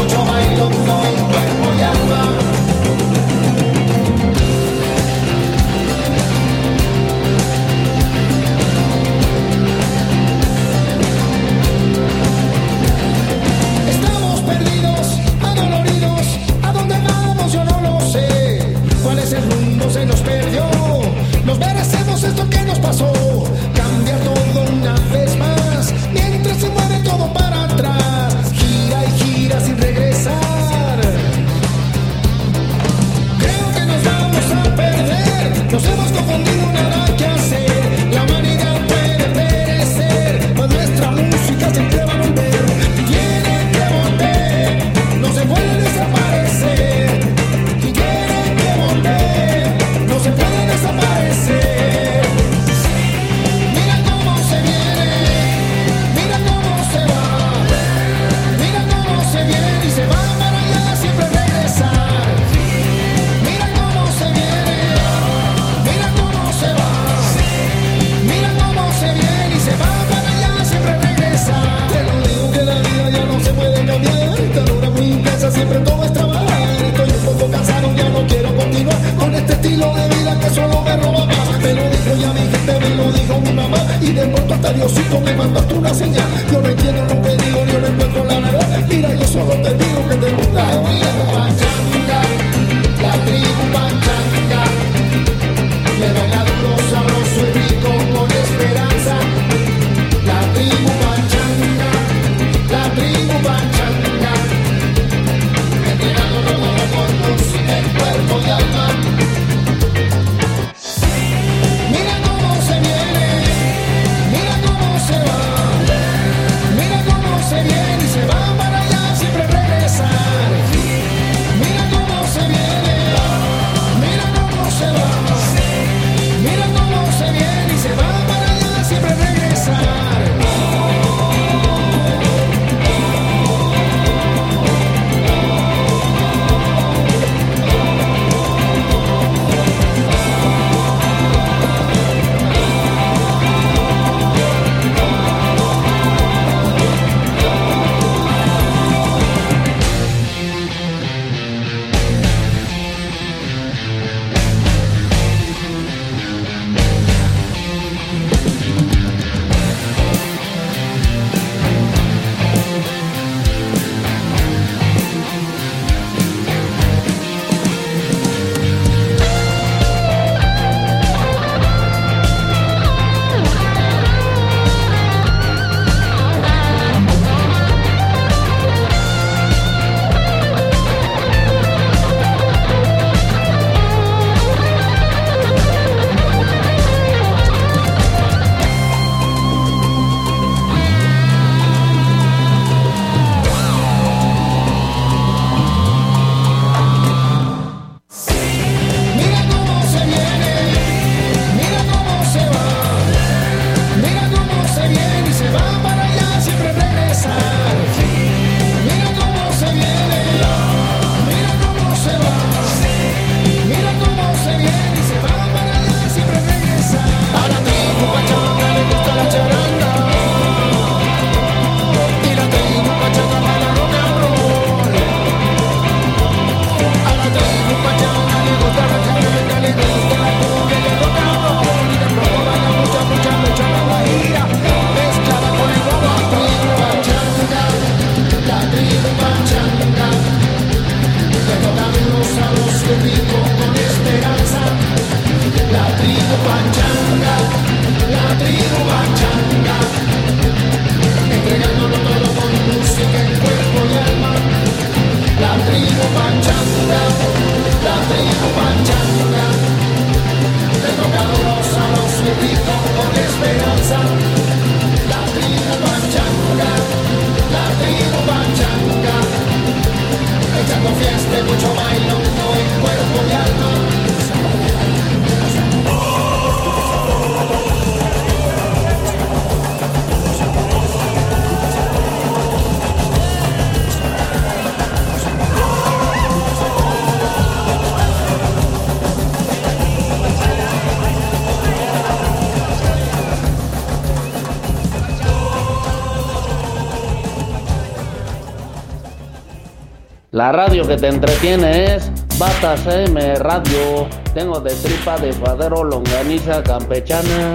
y de pronto hasta Diosito me mandaste una señal. Yo no entiendo lo que digo, yo no encuentro la verdad. Mira, yo solo te pido La radio que te entretiene es Batas M Radio. Tengo de tripa de padero longaniza campechana.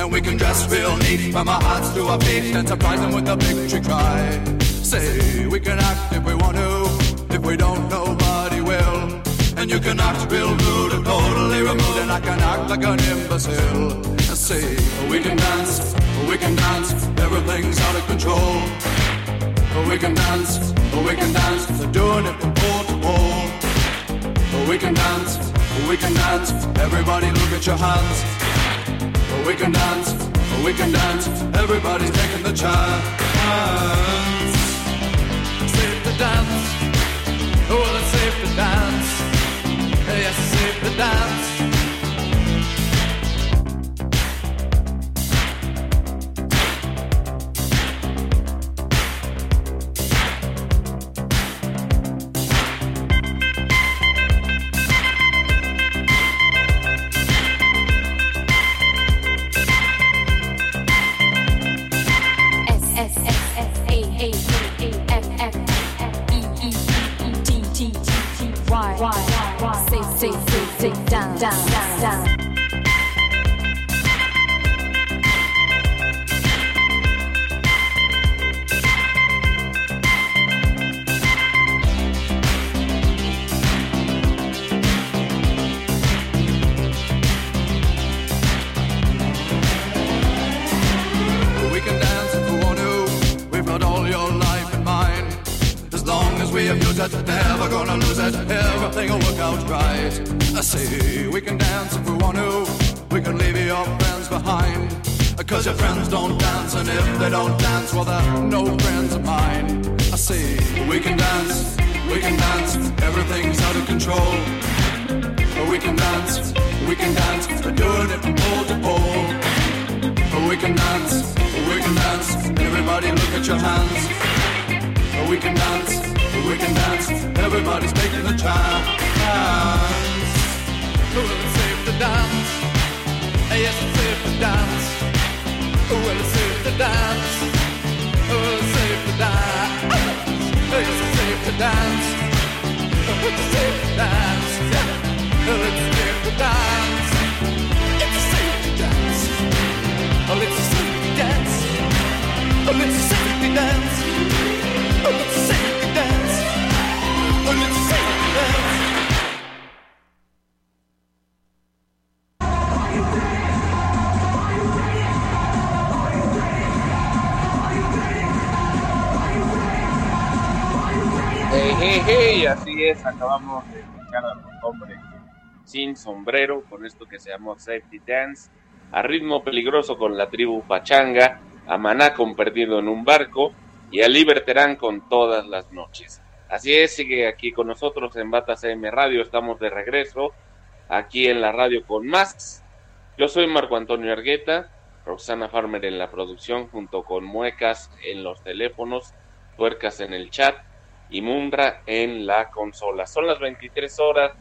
And we can dress real neat from our hearts to our feet and surprise them with a victory cry. Say we can act if we want to. If we don't, nobody will. And you can act real rude and totally removed, and I can act like an imbecile. Say we can dance, we can dance. Everything's out of control. We can dance, we can dance. They're doing it from pole to pole. We can dance, we can dance. Everybody look at your hands. We can dance, we can dance. Everybody's taking the chance. Safe to dance. Oh, it's safe to dance. Yes, safe to dance. Acabamos de escuchar a los hombres sin sombrero con esto que se llamó Safety Dance, a ritmo peligroso con la tribu Pachanga, a Maná con Perdido en un barco y a Liberterán con Todas las noches. Así es, sigue aquí con nosotros en Bata CM Radio, estamos de regreso aquí en la radio con más. Yo soy Marco Antonio Argueta, Roxana Farmer en la producción junto con Muecas en los teléfonos, Tuercas en el chat y Mundra en la consola. Son las 23 horas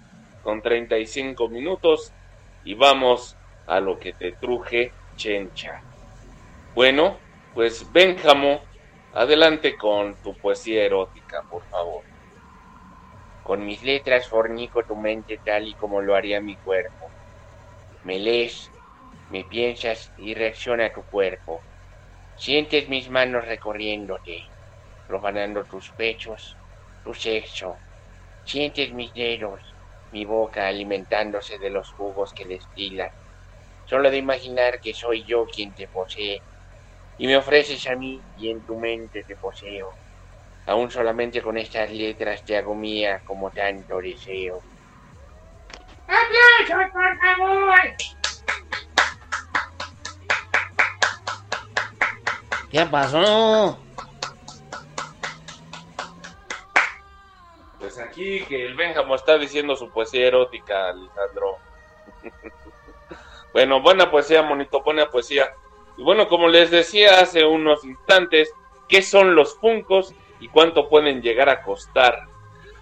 con 35 minutos y vamos a lo que te truje Chencha. Bueno, pues Benjamo, adelante con tu poesía erótica, por favor. Con mis letras fornico tu mente tal y como lo haría mi cuerpo. Me lees, me piensas y reacciona tu cuerpo. Sientes mis manos recorriéndote, profanando tus pechos, tu sexo. Sientes mis dedos, mi boca alimentándose de los jugos que destilan. Solo de imaginar que soy yo quien te posee, y me ofreces a mí y en tu mente te poseo. Aún solamente con estas letras te hago mía como tanto deseo. ¡Aplausos, por favor! ¿Qué pasó? Aquí que el Benjamo está diciendo su poesía erótica, Alejandro. Bueno, buena poesía, monito, buena poesía. Y bueno, como les decía hace unos instantes, ¿qué son los funcos y cuánto pueden llegar a costar?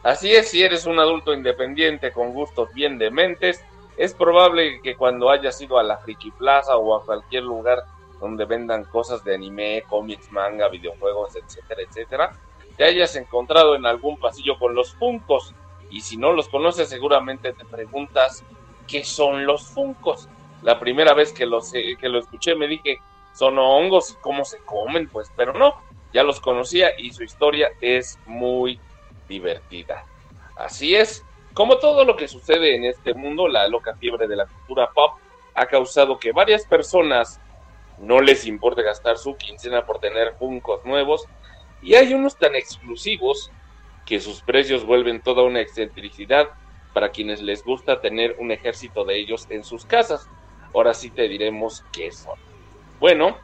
Así es, si eres un adulto independiente con gustos bien dementes, es probable que cuando hayas ido a la Friki Plaza o a cualquier lugar donde vendan cosas de anime, cómics, manga, videojuegos, etcétera, etcétera, te hayas encontrado en algún pasillo con los funcos. Y si no los conoces, seguramente te preguntas qué son los funcos. La primera vez que los eh, que lo escuché me dije, son hongos y cómo se comen, pues, pero no, ya los conocía y su historia es muy divertida. Así es, como todo lo que sucede en este mundo, la loca fiebre de la cultura pop ha causado que varias personas no les importe gastar su quincena por tener funcos nuevos y hay unos tan exclusivos que sus precios vuelven toda una excentricidad para quienes les gusta tener un ejército de ellos en sus casas. Ahora sí te diremos qué son. Bueno,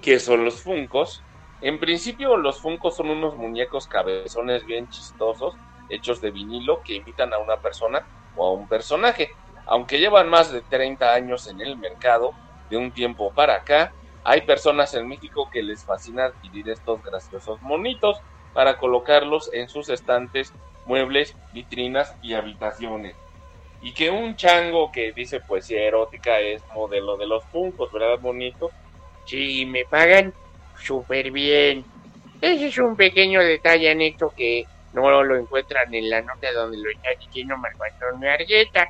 ¿qué son los funcos? En principio los funcos son unos muñecos cabezones bien chistosos, hechos de vinilo que imitan a una persona o a un personaje. Aunque llevan más de 30 años en el mercado, de un tiempo para acá, hay personas en México que les fascina adquirir estos graciosos monitos para colocarlos en sus estantes, muebles, vitrinas y habitaciones. Y que un chango que dice poesía erótica es modelo de los funcos, ¿verdad, bonito? Sí, me pagan súper bien. Ese es un pequeño detalle anexo que no lo encuentran en la nota donde lo está diciendo Marco Antonio Argueta.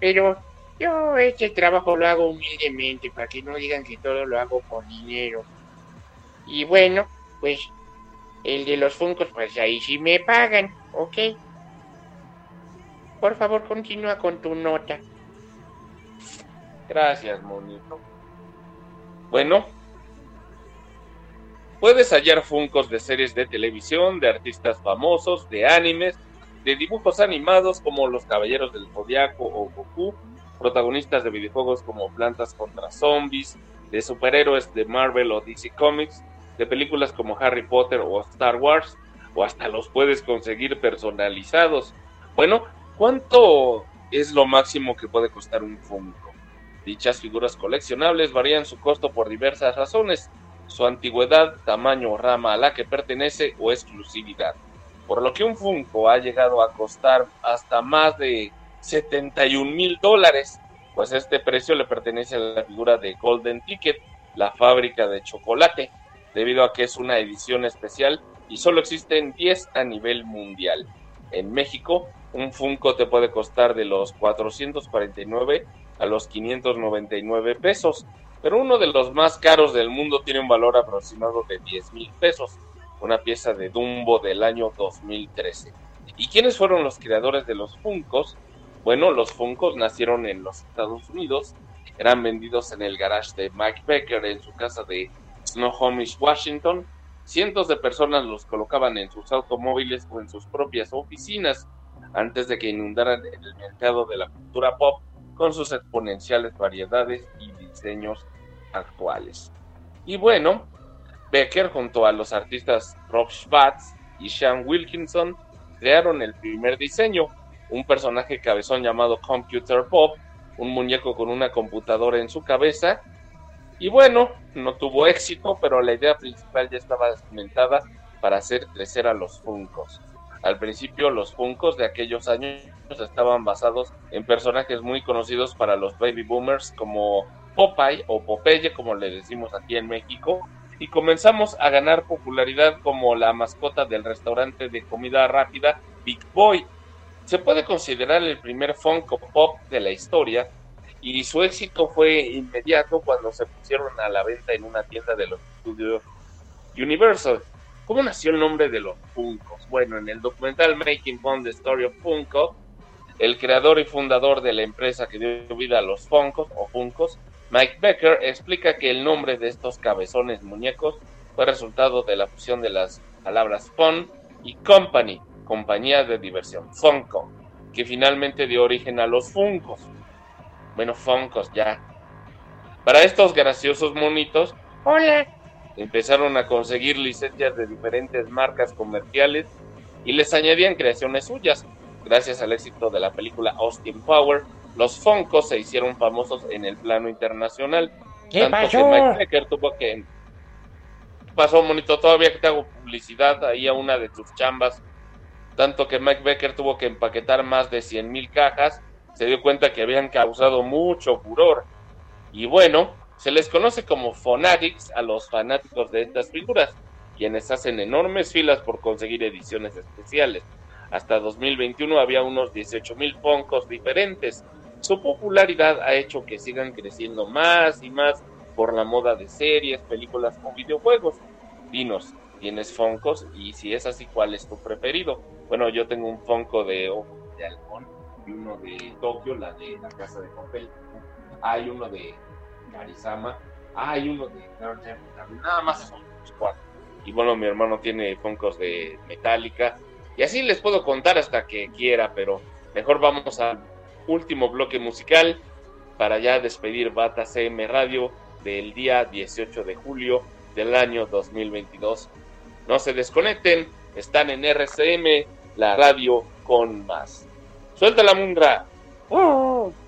Pero yo este trabajo lo hago humildemente para que no digan que todo lo hago por dinero. Y bueno, pues el de los funcos, pues ahí sí me pagan, ¿ok? Por favor, continúa con tu nota. Gracias, monito. Bueno, puedes hallar funcos de series de televisión, de artistas famosos, de animes, de dibujos animados como Los Caballeros del Zodiaco o Goku, protagonistas de videojuegos como Plantas contra Zombies, de superhéroes de Marvel o DC Comics, de películas como Harry Potter o Star Wars, o hasta los puedes conseguir personalizados. Bueno, ¿cuánto es lo máximo que puede costar un Funko? Dichas figuras coleccionables varían su costo por diversas razones, su antigüedad, tamaño o rama a la que pertenece o exclusividad. Por lo que un Funko ha llegado a costar hasta más de 71 mil dólares, pues este precio le pertenece a la figura de Golden Ticket, la fábrica de chocolate, debido a que es una edición especial y solo existen 10 a nivel mundial. En México, un Funko te puede costar de los 449 a los 599 pesos, pero uno de los más caros del mundo tiene un valor aproximado de 10 mil pesos, una pieza de Dumbo del año 2013. ¿Y quiénes fueron los creadores de los Funkos? Bueno, los Funkos nacieron en los Estados Unidos, eran vendidos en el garage de Mike Becker en su casa de Snohomish, Washington. Cientos de personas los colocaban en sus automóviles o en sus propias oficinas antes de que inundaran el mercado de la cultura pop con sus exponenciales variedades y diseños actuales. Y bueno, Becker junto a los artistas Rob Schwartz y Sean Wilkinson crearon el primer diseño, un personaje cabezón llamado Computer Pop, un muñeco con una computadora en su cabeza. Y bueno, no tuvo éxito, pero la idea principal ya estaba cimentada para hacer crecer a los Funkos. Al principio los Funkos de aquellos años estaban basados en personajes muy conocidos para los baby boomers como Popeye o Popeye como le decimos aquí en México y comenzamos a ganar popularidad como la mascota del restaurante de comida rápida Big Boy. Se puede considerar el primer Funko Pop de la historia y su éxito fue inmediato cuando se pusieron a la venta en una tienda de los estudios Universal. ¿Cómo nació el nombre de los Funkos? Bueno, en el documental Making Fun The Story of Funko, el creador y fundador de la empresa que dio vida a los Funkos o Funkos, Mike Becker, explica que el nombre de estos cabezones muñecos fue resultado de la fusión de las palabras fun y company, compañía de diversión, Funko, que finalmente dio origen a los Funkos. Bueno, Funkos ya. Para estos graciosos monitos, Hola. empezaron a conseguir licencias de diferentes marcas comerciales y les añadían creaciones suyas. Gracias al éxito de la película Austin Power, los Funkos se hicieron famosos en el plano internacional. ¿Qué tanto pasó? que Mike Becker tuvo que pasó monito todavía que te hago publicidad ahí a una de tus chambas tanto que Mike Becker tuvo que empaquetar más de 100 mil cajas se dio cuenta que habían causado mucho furor. Y bueno se les conoce como fanatics a los fanáticos de estas figuras quienes hacen enormes filas por conseguir ediciones especiales. Hasta 2021 había unos 18 mil Funkos diferentes. Su popularidad ha hecho que sigan creciendo más y más por la moda de series, películas o videojuegos. Dinos, ¿tienes Funkos? Y si es así, ¿cuál es tu preferido? Bueno, yo tengo un Funko de Ojo de Halcón y uno de Tokio, la de la Casa de Papel. Hay uno de Karisama. Hay uno de. Nada más son cuatro. Y bueno, mi hermano tiene Funkos de Metallica. Y así les puedo contar hasta que quiera, pero mejor vamos al último bloque musical para ya despedir Bata CM Radio del día 18 de julio del año 2022. No se desconecten, están en RCM, la radio con más. Suelta la mungra. Thank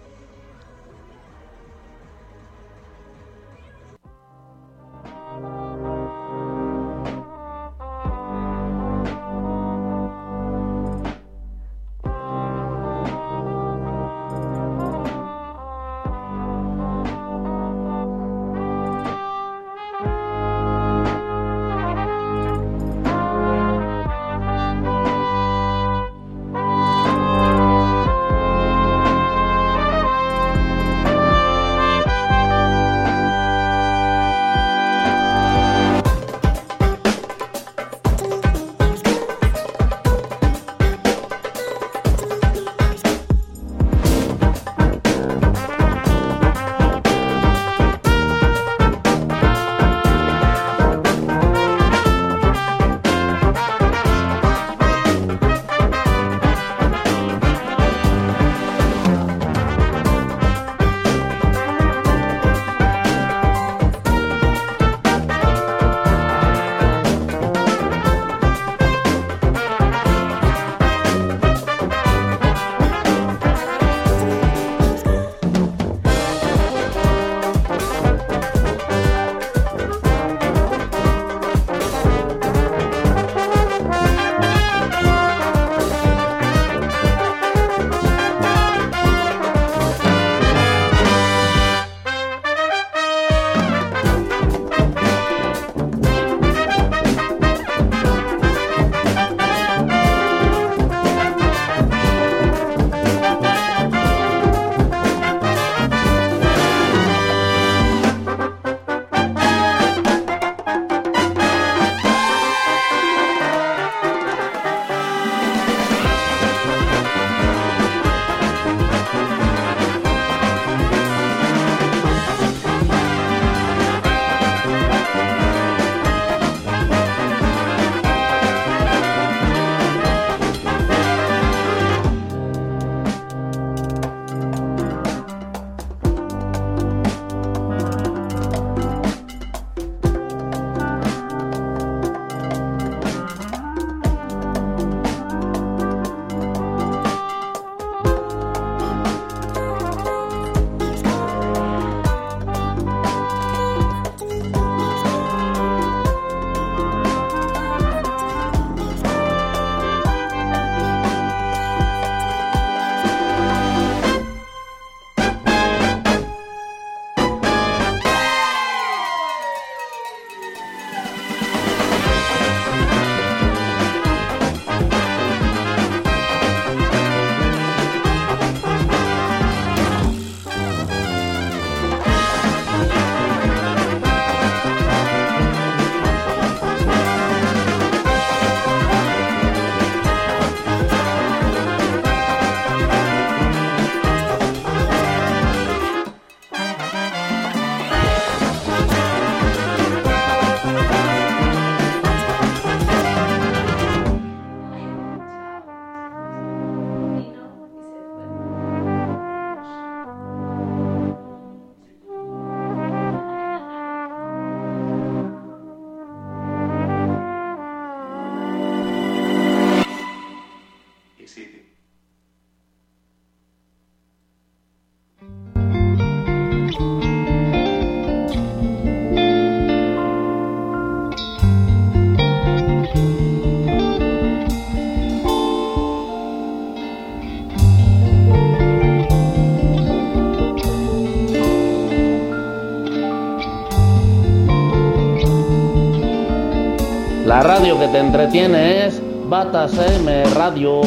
La radio que te entretiene es Batas M Radio.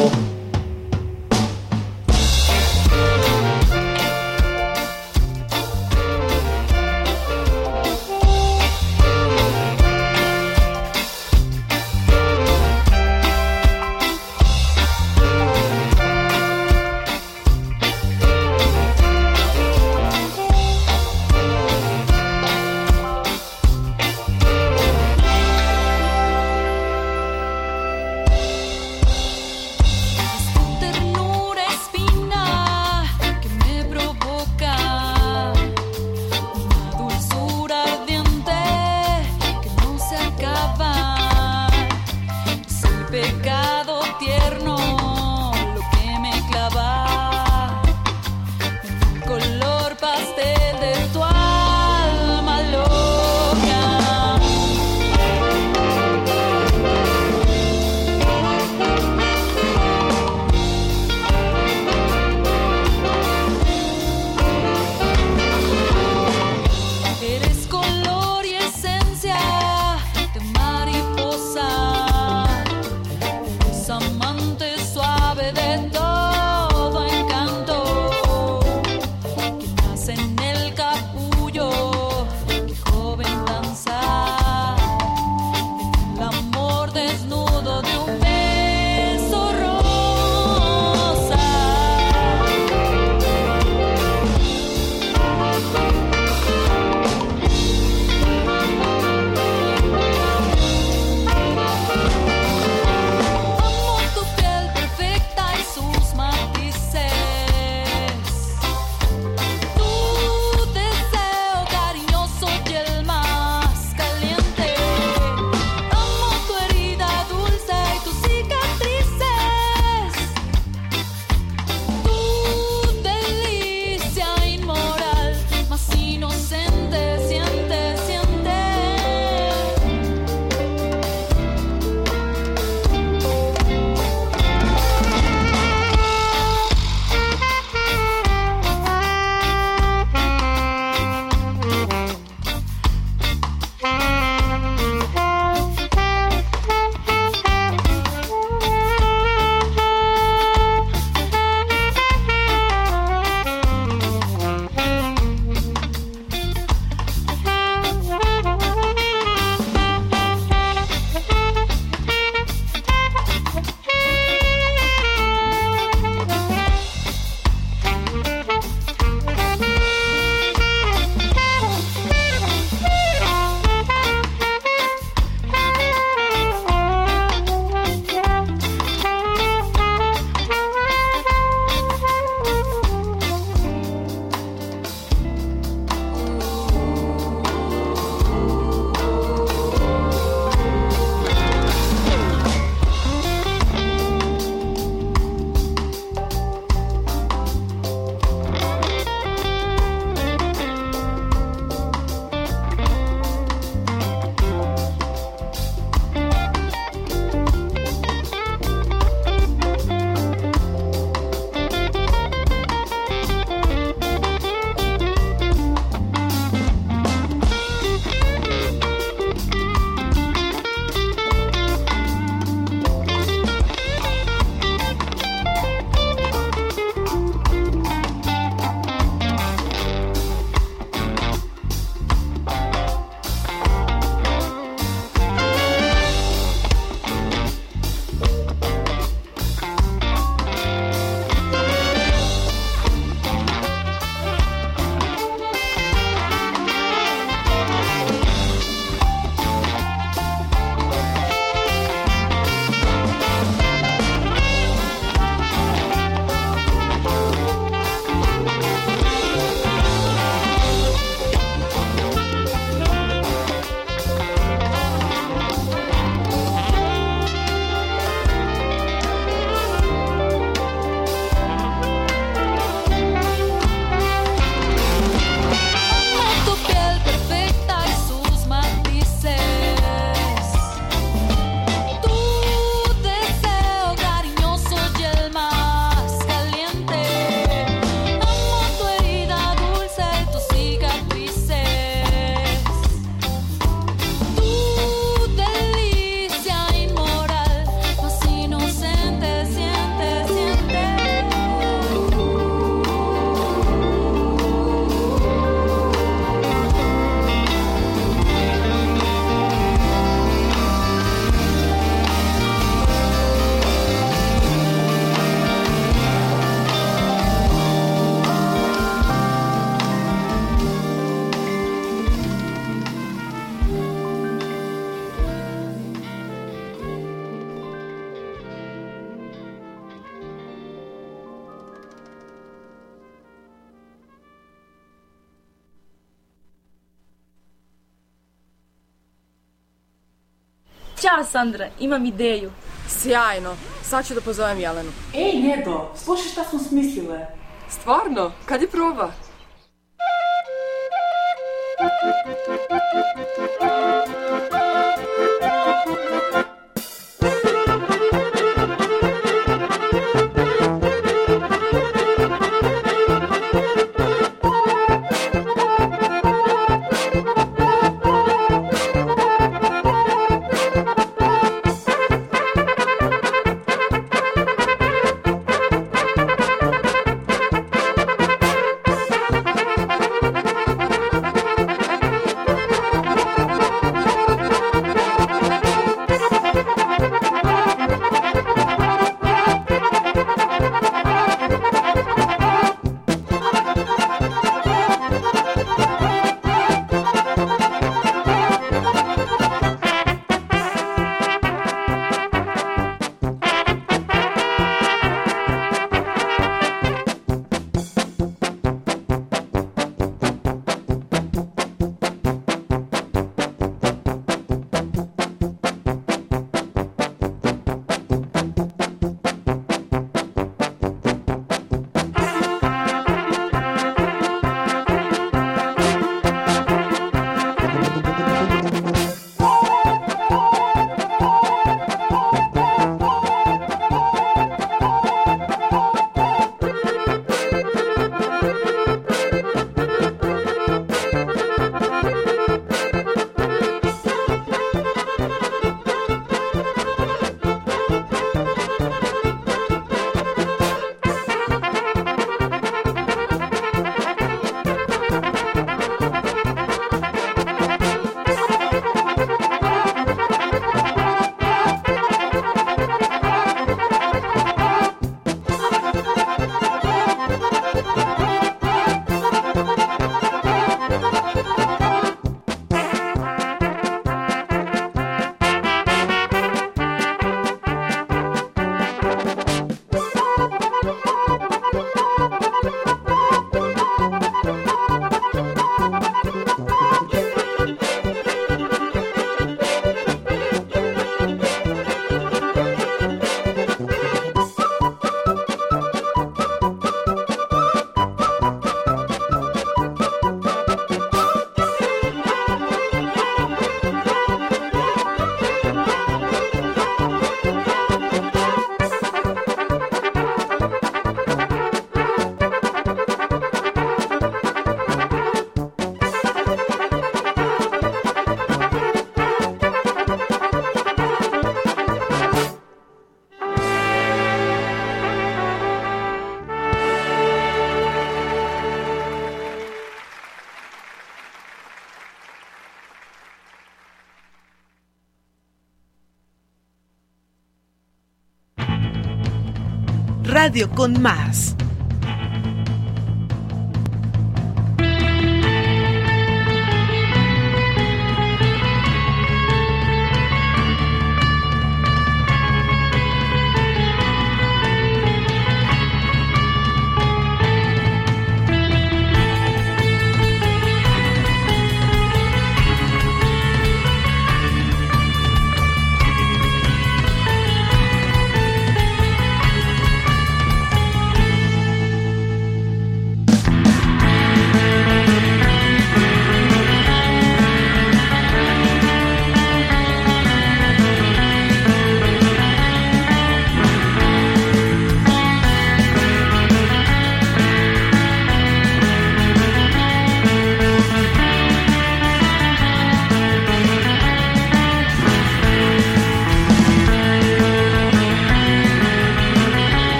Sandra, imam ideju. Sjajno, sad ću da pozovem Jelenu. Ej, Nedo, slušaj šta smo smislile. Stvarno? Kad je proba? Radio con Más.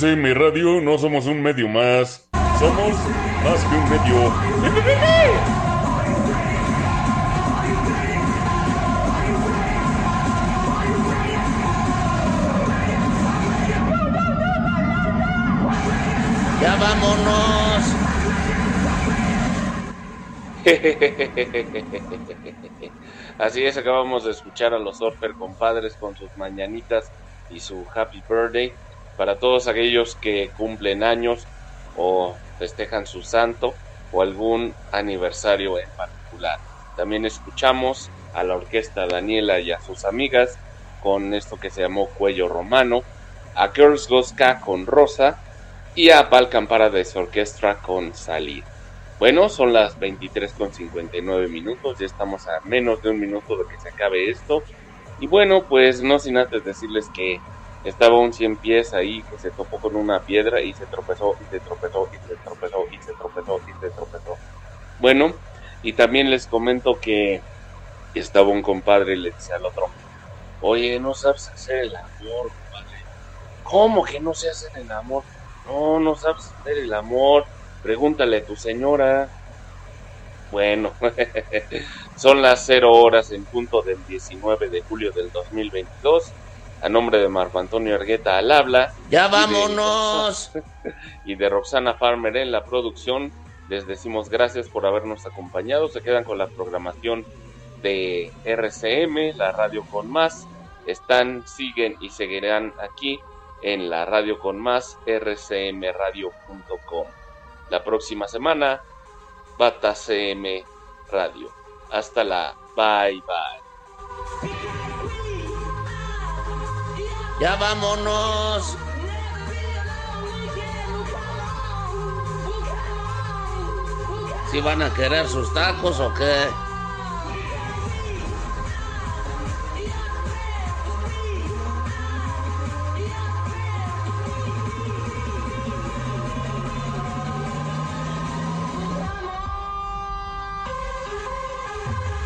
En RCM Radio no somos un medio más, somos más que un medio. Ya vámonos. Así es, acabamos de escuchar a los Surfer compadres con sus mañanitas y su Happy Birthday. Para todos aquellos que cumplen años o festejan su santo o algún aniversario en particular. También escuchamos a la orquesta Daniela y a sus amigas con esto que se llamó Cuello Romano, a Girls con Rosa y a Balcampara de su orquesta con Salir. Bueno, son las 23 con 59 minutos, ya estamos a menos de un minuto de que se acabe esto. Y bueno, pues no sin antes decirles que estaba un 100 pies ahí que se topó con una piedra y se tropezó y se tropezó y se tropezó y se tropezó y se tropezó. Bueno, y también les comento que estaba un compadre y le dice al otro, oye, no sabes hacer el amor, compadre. ¿Cómo que no sé hacer el amor? No, no sabes hacer el amor. Pregúntale a tu señora. Bueno, son las 0 horas en punto del 19 de julio del 2022. A nombre de Marco Antonio Argueta al habla. Ya y de- vámonos. y de Roxana Farmer en la producción. Les decimos gracias por habernos acompañado. Se quedan con la programación de RCM, la radio con más. Están, siguen y seguirán aquí en la radio con más, rcmradio.com. La próxima semana, Bata CM Radio. Hasta la bye bye. Ya vámonos. ¿Si van a querer sus tacos o qué?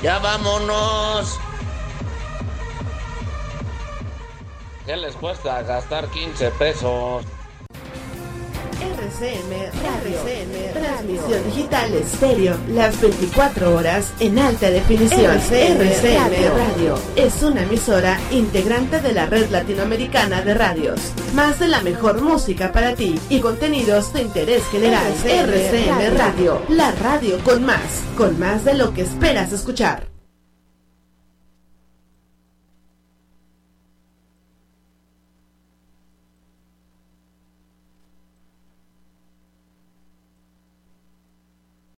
Ya vámonos. ¿Qué les cuesta gastar 15 pesos? RCM Radio. RCM Transmisión digital estéreo. Las 24 horas en alta definición. RCM, Radio. Es una emisora integrante de la red latinoamericana de radios. Más de la mejor música para ti y contenidos de interés general. RCM, Radio. La radio con más. Con más de lo que esperas escuchar.